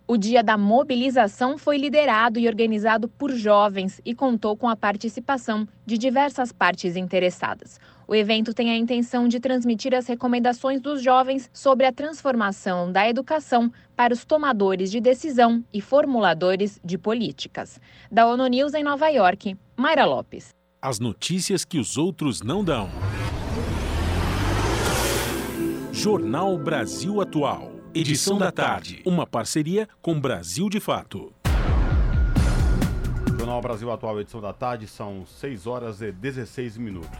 O dia da mobilização foi liderado e organizado por jovens e contou com a participação de diversas partes interessadas. O evento tem a intenção de transmitir as recomendações dos jovens sobre a transformação da educação para os tomadores de decisão e formuladores de políticas. Da ONU News em Nova York, Mayra Lopes. As notícias que os outros não dão. Jornal Brasil Atual. Edição da tarde. Uma parceria com Brasil de Fato. Jornal Brasil Atual, edição da tarde, são 6 horas e 16 minutos.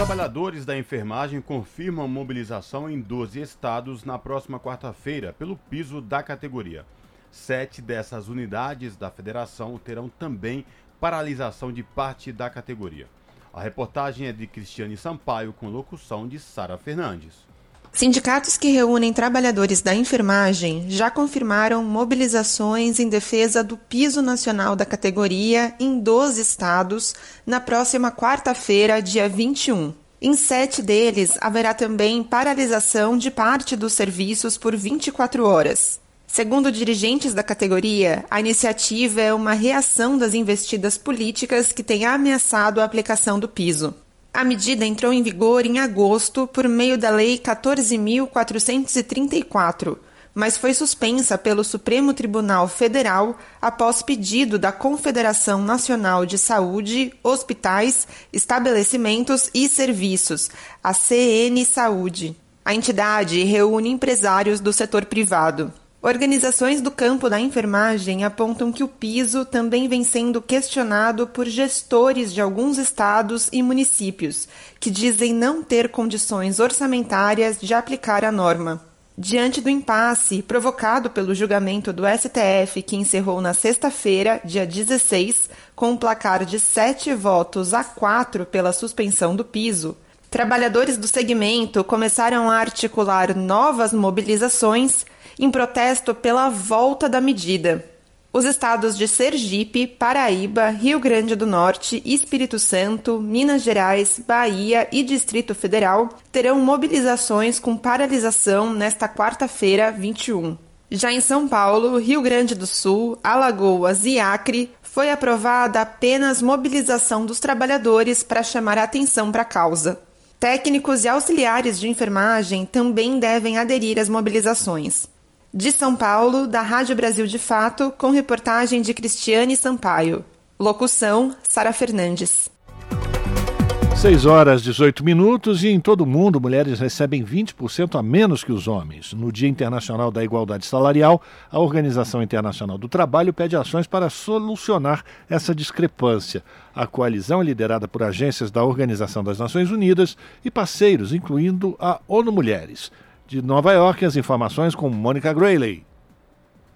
Trabalhadores da enfermagem confirmam mobilização em 12 estados na próxima quarta-feira pelo piso da categoria. Sete dessas unidades da federação terão também paralisação de parte da categoria. A reportagem é de Cristiane Sampaio com locução de Sara Fernandes. Sindicatos que reúnem trabalhadores da enfermagem já confirmaram mobilizações em defesa do piso nacional da categoria em 12 estados na próxima quarta-feira, dia 21. Em sete deles, haverá também paralisação de parte dos serviços por 24 horas. Segundo dirigentes da categoria, a iniciativa é uma reação das investidas políticas que têm ameaçado a aplicação do piso. A medida entrou em vigor em agosto por meio da Lei 14.434, mas foi suspensa pelo Supremo Tribunal Federal após pedido da Confederação Nacional de Saúde, Hospitais, Estabelecimentos e Serviços, a CN Saúde. A entidade reúne empresários do setor privado. Organizações do campo da enfermagem apontam que o piso também vem sendo questionado por gestores de alguns estados e municípios, que dizem não ter condições orçamentárias de aplicar a norma. Diante do impasse provocado pelo julgamento do STF, que encerrou na sexta-feira, dia 16, com um placar de sete votos a quatro pela suspensão do piso, trabalhadores do segmento começaram a articular novas mobilizações em protesto pela volta da medida. Os estados de Sergipe, Paraíba, Rio Grande do Norte, Espírito Santo, Minas Gerais, Bahia e Distrito Federal terão mobilizações com paralisação nesta quarta-feira, 21. Já em São Paulo, Rio Grande do Sul, Alagoas e Acre, foi aprovada apenas mobilização dos trabalhadores para chamar a atenção para a causa. Técnicos e auxiliares de enfermagem também devem aderir às mobilizações. De São Paulo, da Rádio Brasil de Fato, com reportagem de Cristiane Sampaio. Locução: Sara Fernandes. 6 horas 18 minutos e em todo o mundo mulheres recebem 20% a menos que os homens. No Dia Internacional da Igualdade Salarial, a Organização Internacional do Trabalho pede ações para solucionar essa discrepância. A coalizão é liderada por agências da Organização das Nações Unidas e parceiros, incluindo a ONU Mulheres. De Nova York, as informações com Mônica Grayley.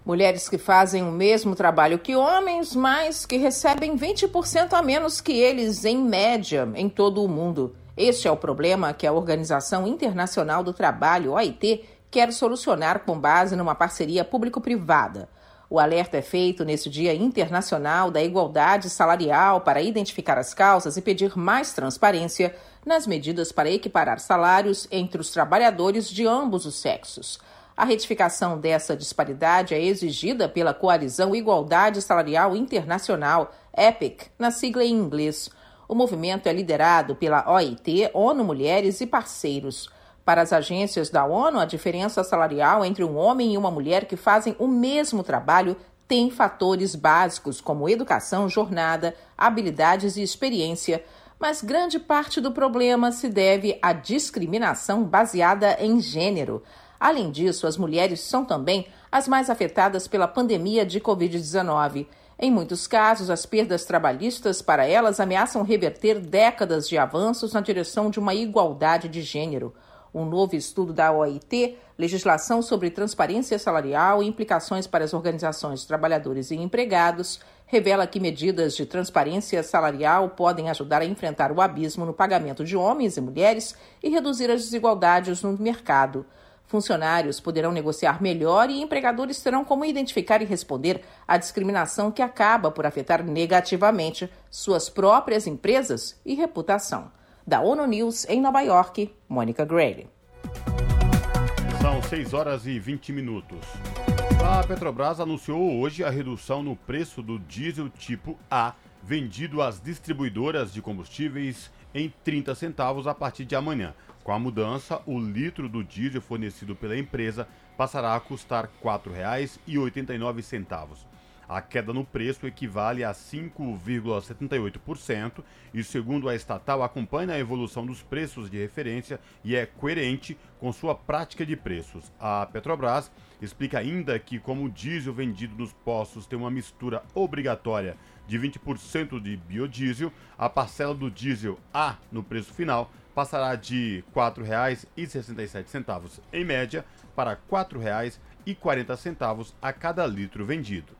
Mulheres que fazem o mesmo trabalho que homens, mas que recebem 20% a menos que eles, em média, em todo o mundo. Este é o problema que a Organização Internacional do Trabalho, OIT, quer solucionar com base numa parceria público-privada. O alerta é feito nesse Dia Internacional da Igualdade Salarial para identificar as causas e pedir mais transparência nas medidas para equiparar salários entre os trabalhadores de ambos os sexos. A retificação dessa disparidade é exigida pela Coalizão Igualdade Salarial Internacional, EPIC, na sigla em inglês. O movimento é liderado pela OIT, ONU Mulheres e parceiros. Para as agências da ONU, a diferença salarial entre um homem e uma mulher que fazem o mesmo trabalho tem fatores básicos como educação, jornada, habilidades e experiência, mas grande parte do problema se deve à discriminação baseada em gênero. Além disso, as mulheres são também as mais afetadas pela pandemia de Covid-19. Em muitos casos, as perdas trabalhistas para elas ameaçam reverter décadas de avanços na direção de uma igualdade de gênero. Um novo estudo da OIT, Legislação sobre Transparência Salarial e Implicações para as Organizações de Trabalhadores e Empregados, revela que medidas de transparência salarial podem ajudar a enfrentar o abismo no pagamento de homens e mulheres e reduzir as desigualdades no mercado. Funcionários poderão negociar melhor e empregadores terão como identificar e responder à discriminação que acaba por afetar negativamente suas próprias empresas e reputação. Da ONU News em Nova York, Mônica Gray. São 6 horas e 20 minutos. A Petrobras anunciou hoje a redução no preço do diesel tipo A, vendido às distribuidoras de combustíveis em 30 centavos a partir de amanhã. Com a mudança, o litro do diesel fornecido pela empresa passará a custar R$ 4,89. A queda no preço equivale a 5,78% e, segundo a estatal, acompanha a evolução dos preços de referência e é coerente com sua prática de preços. A Petrobras explica ainda que, como o diesel vendido nos postos tem uma mistura obrigatória de 20% de biodiesel, a parcela do diesel A no preço final passará de R$ 4,67 em média para R$ 4,40 a cada litro vendido.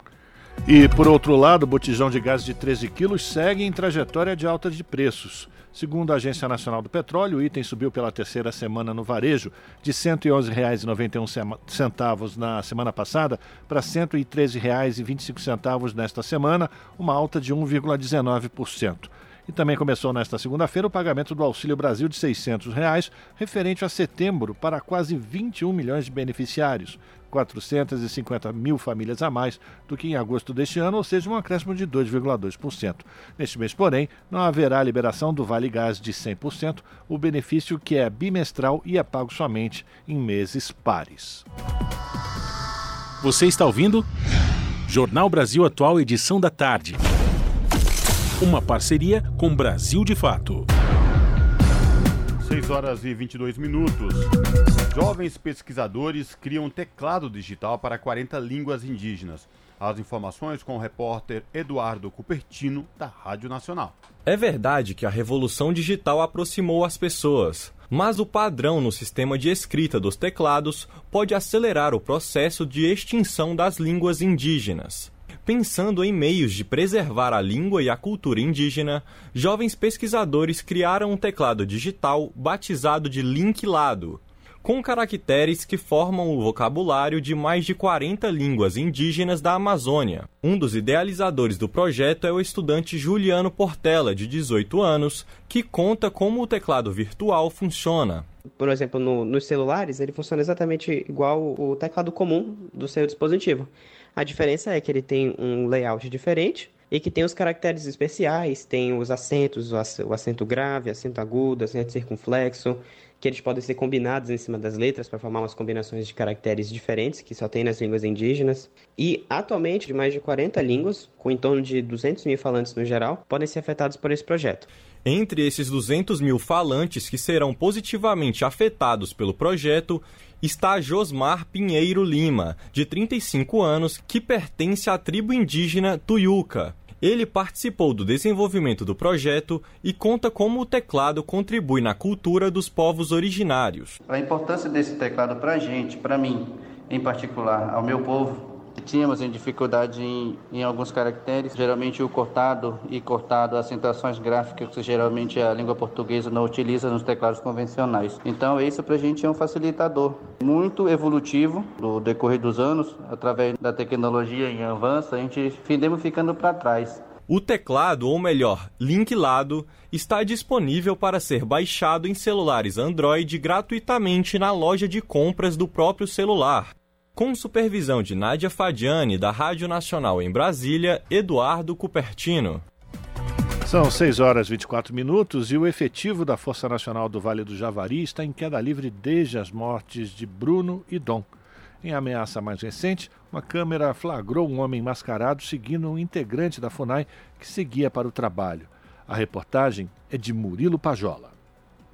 E, por outro lado, o botijão de gás de 13 quilos segue em trajetória de alta de preços. Segundo a Agência Nacional do Petróleo, o item subiu pela terceira semana no varejo, de R$ 111,91 na semana passada para R$ 113,25 nesta semana, uma alta de 1,19%. E também começou nesta segunda-feira o pagamento do Auxílio Brasil de 600 reais, referente a setembro, para quase 21 milhões de beneficiários, 450 mil famílias a mais do que em agosto deste ano, ou seja, um acréscimo de 2,2%. Neste mês, porém, não haverá liberação do Vale Gás de 100%, o benefício que é bimestral e é pago somente em meses pares. Você está ouvindo? Jornal Brasil Atual, edição da tarde. Uma parceria com Brasil de Fato. 6 horas e 22 minutos. Jovens pesquisadores criam teclado digital para 40 línguas indígenas. As informações com o repórter Eduardo Cupertino, da Rádio Nacional. É verdade que a revolução digital aproximou as pessoas, mas o padrão no sistema de escrita dos teclados pode acelerar o processo de extinção das línguas indígenas. Pensando em meios de preservar a língua e a cultura indígena, jovens pesquisadores criaram um teclado digital batizado de Linklado. Com caracteres que formam o vocabulário de mais de 40 línguas indígenas da Amazônia. Um dos idealizadores do projeto é o estudante Juliano Portela, de 18 anos, que conta como o teclado virtual funciona. Por exemplo, no, nos celulares, ele funciona exatamente igual o teclado comum do seu dispositivo. A diferença é que ele tem um layout diferente e que tem os caracteres especiais, tem os acentos, o acento grave, acento agudo, acento circunflexo, que eles podem ser combinados em cima das letras para formar umas combinações de caracteres diferentes que só tem nas línguas indígenas. E atualmente, mais de 40 línguas, com em torno de 200 mil falantes no geral, podem ser afetados por esse projeto. Entre esses 200 mil falantes que serão positivamente afetados pelo projeto, está Josmar Pinheiro Lima, de 35 anos, que pertence à tribo indígena Tuyuca. Ele participou do desenvolvimento do projeto e conta como o teclado contribui na cultura dos povos originários. A importância desse teclado para a gente, para mim em particular, ao meu povo, Tínhamos em dificuldade em, em, alguns caracteres, geralmente o cortado e cortado, acentuações gráficas que geralmente a língua portuguesa não utiliza nos teclados convencionais. Então isso para a gente é um facilitador muito evolutivo do decorrer dos anos, através da tecnologia em avanço, a gente findemos ficando para trás. O teclado, ou melhor, Linklado, está disponível para ser baixado em celulares Android gratuitamente na loja de compras do próprio celular com supervisão de Nádia Fadiani, da Rádio Nacional em Brasília, Eduardo Cupertino. São 6 horas e 24 minutos e o efetivo da Força Nacional do Vale do Javari está em queda livre desde as mortes de Bruno e Dom. Em ameaça mais recente, uma câmera flagrou um homem mascarado seguindo um integrante da FUNAI que seguia para o trabalho. A reportagem é de Murilo Pajola.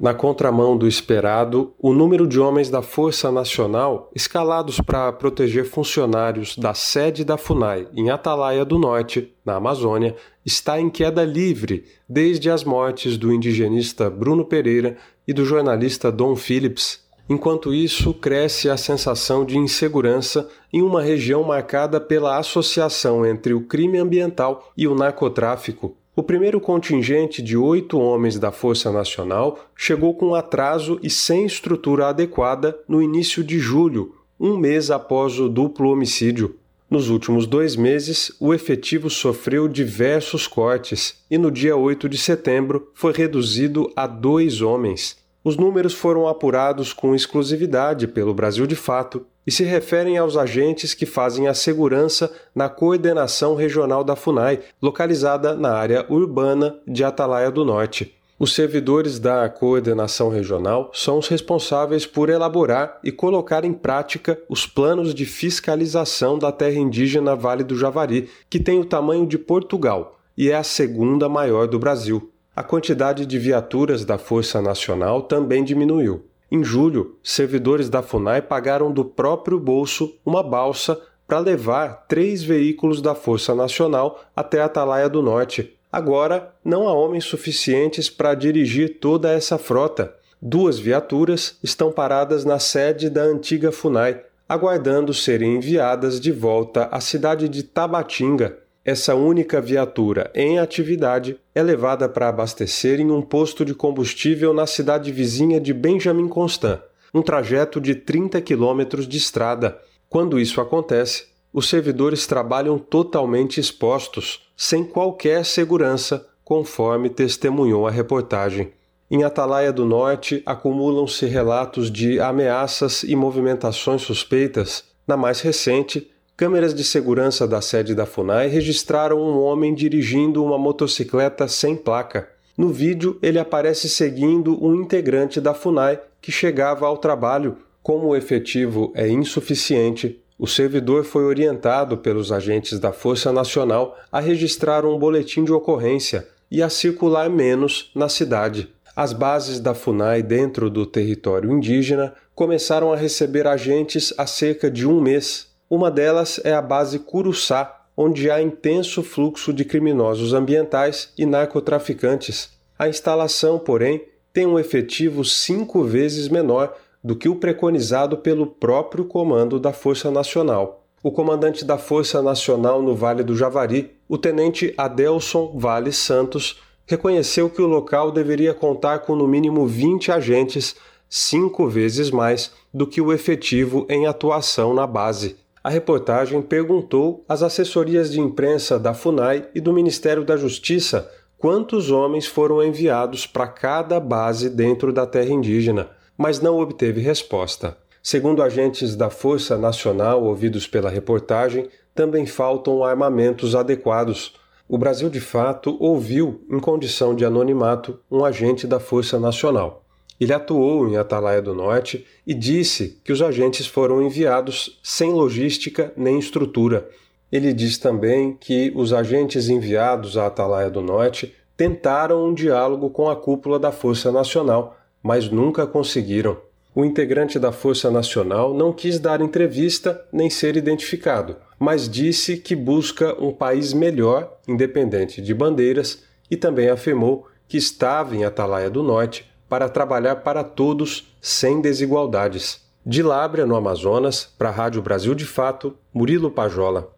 Na contramão do esperado, o número de homens da Força Nacional escalados para proteger funcionários da sede da FUNAI em Atalaia do Norte, na Amazônia, está em queda livre desde as mortes do indigenista Bruno Pereira e do jornalista Dom Phillips. Enquanto isso, cresce a sensação de insegurança em uma região marcada pela associação entre o crime ambiental e o narcotráfico. O primeiro contingente de oito homens da Força Nacional chegou com atraso e sem estrutura adequada no início de julho, um mês após o duplo homicídio. Nos últimos dois meses, o efetivo sofreu diversos cortes e no dia 8 de setembro foi reduzido a dois homens. Os números foram apurados com exclusividade pelo Brasil de Fato e se referem aos agentes que fazem a segurança na coordenação regional da FUNAI, localizada na área urbana de Atalaia do Norte. Os servidores da coordenação regional são os responsáveis por elaborar e colocar em prática os planos de fiscalização da terra indígena Vale do Javari, que tem o tamanho de Portugal e é a segunda maior do Brasil a quantidade de viaturas da Força Nacional também diminuiu. Em julho, servidores da FUNAI pagaram do próprio bolso uma balsa para levar três veículos da Força Nacional até Atalaia do Norte. Agora, não há homens suficientes para dirigir toda essa frota. Duas viaturas estão paradas na sede da antiga FUNAI, aguardando serem enviadas de volta à cidade de Tabatinga, essa única viatura em atividade é levada para abastecer em um posto de combustível na cidade vizinha de Benjamin Constant, um trajeto de 30 quilômetros de estrada. Quando isso acontece, os servidores trabalham totalmente expostos, sem qualquer segurança, conforme testemunhou a reportagem. Em Atalaia do Norte, acumulam-se relatos de ameaças e movimentações suspeitas. Na mais recente, Câmeras de segurança da sede da FUNAI registraram um homem dirigindo uma motocicleta sem placa. No vídeo, ele aparece seguindo um integrante da FUNAI que chegava ao trabalho. Como o efetivo é insuficiente, o servidor foi orientado pelos agentes da Força Nacional a registrar um boletim de ocorrência e a circular menos na cidade. As bases da FUNAI dentro do território indígena começaram a receber agentes há cerca de um mês uma delas é a base Curuçá, onde há intenso fluxo de criminosos ambientais e narcotraficantes. A instalação, porém, tem um efetivo cinco vezes menor do que o preconizado pelo próprio comando da Força Nacional. O comandante da Força Nacional no Vale do Javari, o tenente Adelson Vale Santos, reconheceu que o local deveria contar com no mínimo 20 agentes cinco vezes mais do que o efetivo em atuação na base. A reportagem perguntou às assessorias de imprensa da FUNAI e do Ministério da Justiça quantos homens foram enviados para cada base dentro da terra indígena, mas não obteve resposta. Segundo agentes da Força Nacional ouvidos pela reportagem, também faltam armamentos adequados. O Brasil, de fato, ouviu, em condição de anonimato, um agente da Força Nacional. Ele atuou em Atalaia do Norte e disse que os agentes foram enviados sem logística nem estrutura. Ele diz também que os agentes enviados à Atalaia do Norte tentaram um diálogo com a cúpula da Força Nacional, mas nunca conseguiram. O integrante da Força Nacional não quis dar entrevista nem ser identificado, mas disse que busca um país melhor, independente de bandeiras, e também afirmou que estava em Atalaia do Norte para trabalhar para todos sem desigualdades. De Lábrea, no Amazonas, para a Rádio Brasil de Fato, Murilo Pajola.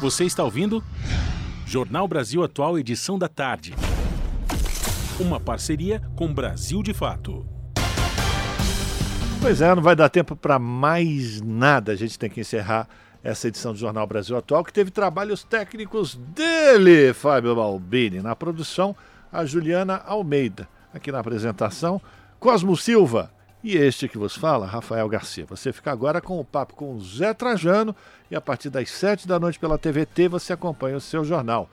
Você está ouvindo? Jornal Brasil Atual, edição da tarde. Uma parceria com Brasil de Fato. Pois é, não vai dar tempo para mais nada. A gente tem que encerrar essa edição do Jornal Brasil Atual, que teve trabalhos técnicos dele, Fábio Balbini, na produção a Juliana Almeida. Aqui na apresentação, Cosmo Silva. E este que vos fala, Rafael Garcia. Você fica agora com o papo com o Zé Trajano e a partir das sete da noite pela TVT você acompanha o seu jornal.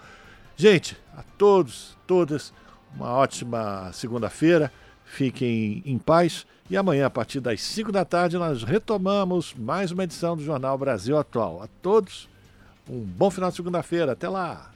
Gente, a todos, todas, uma ótima segunda-feira. Fiquem em paz e amanhã, a partir das 5 da tarde, nós retomamos mais uma edição do Jornal Brasil Atual. A todos, um bom final de segunda-feira. Até lá!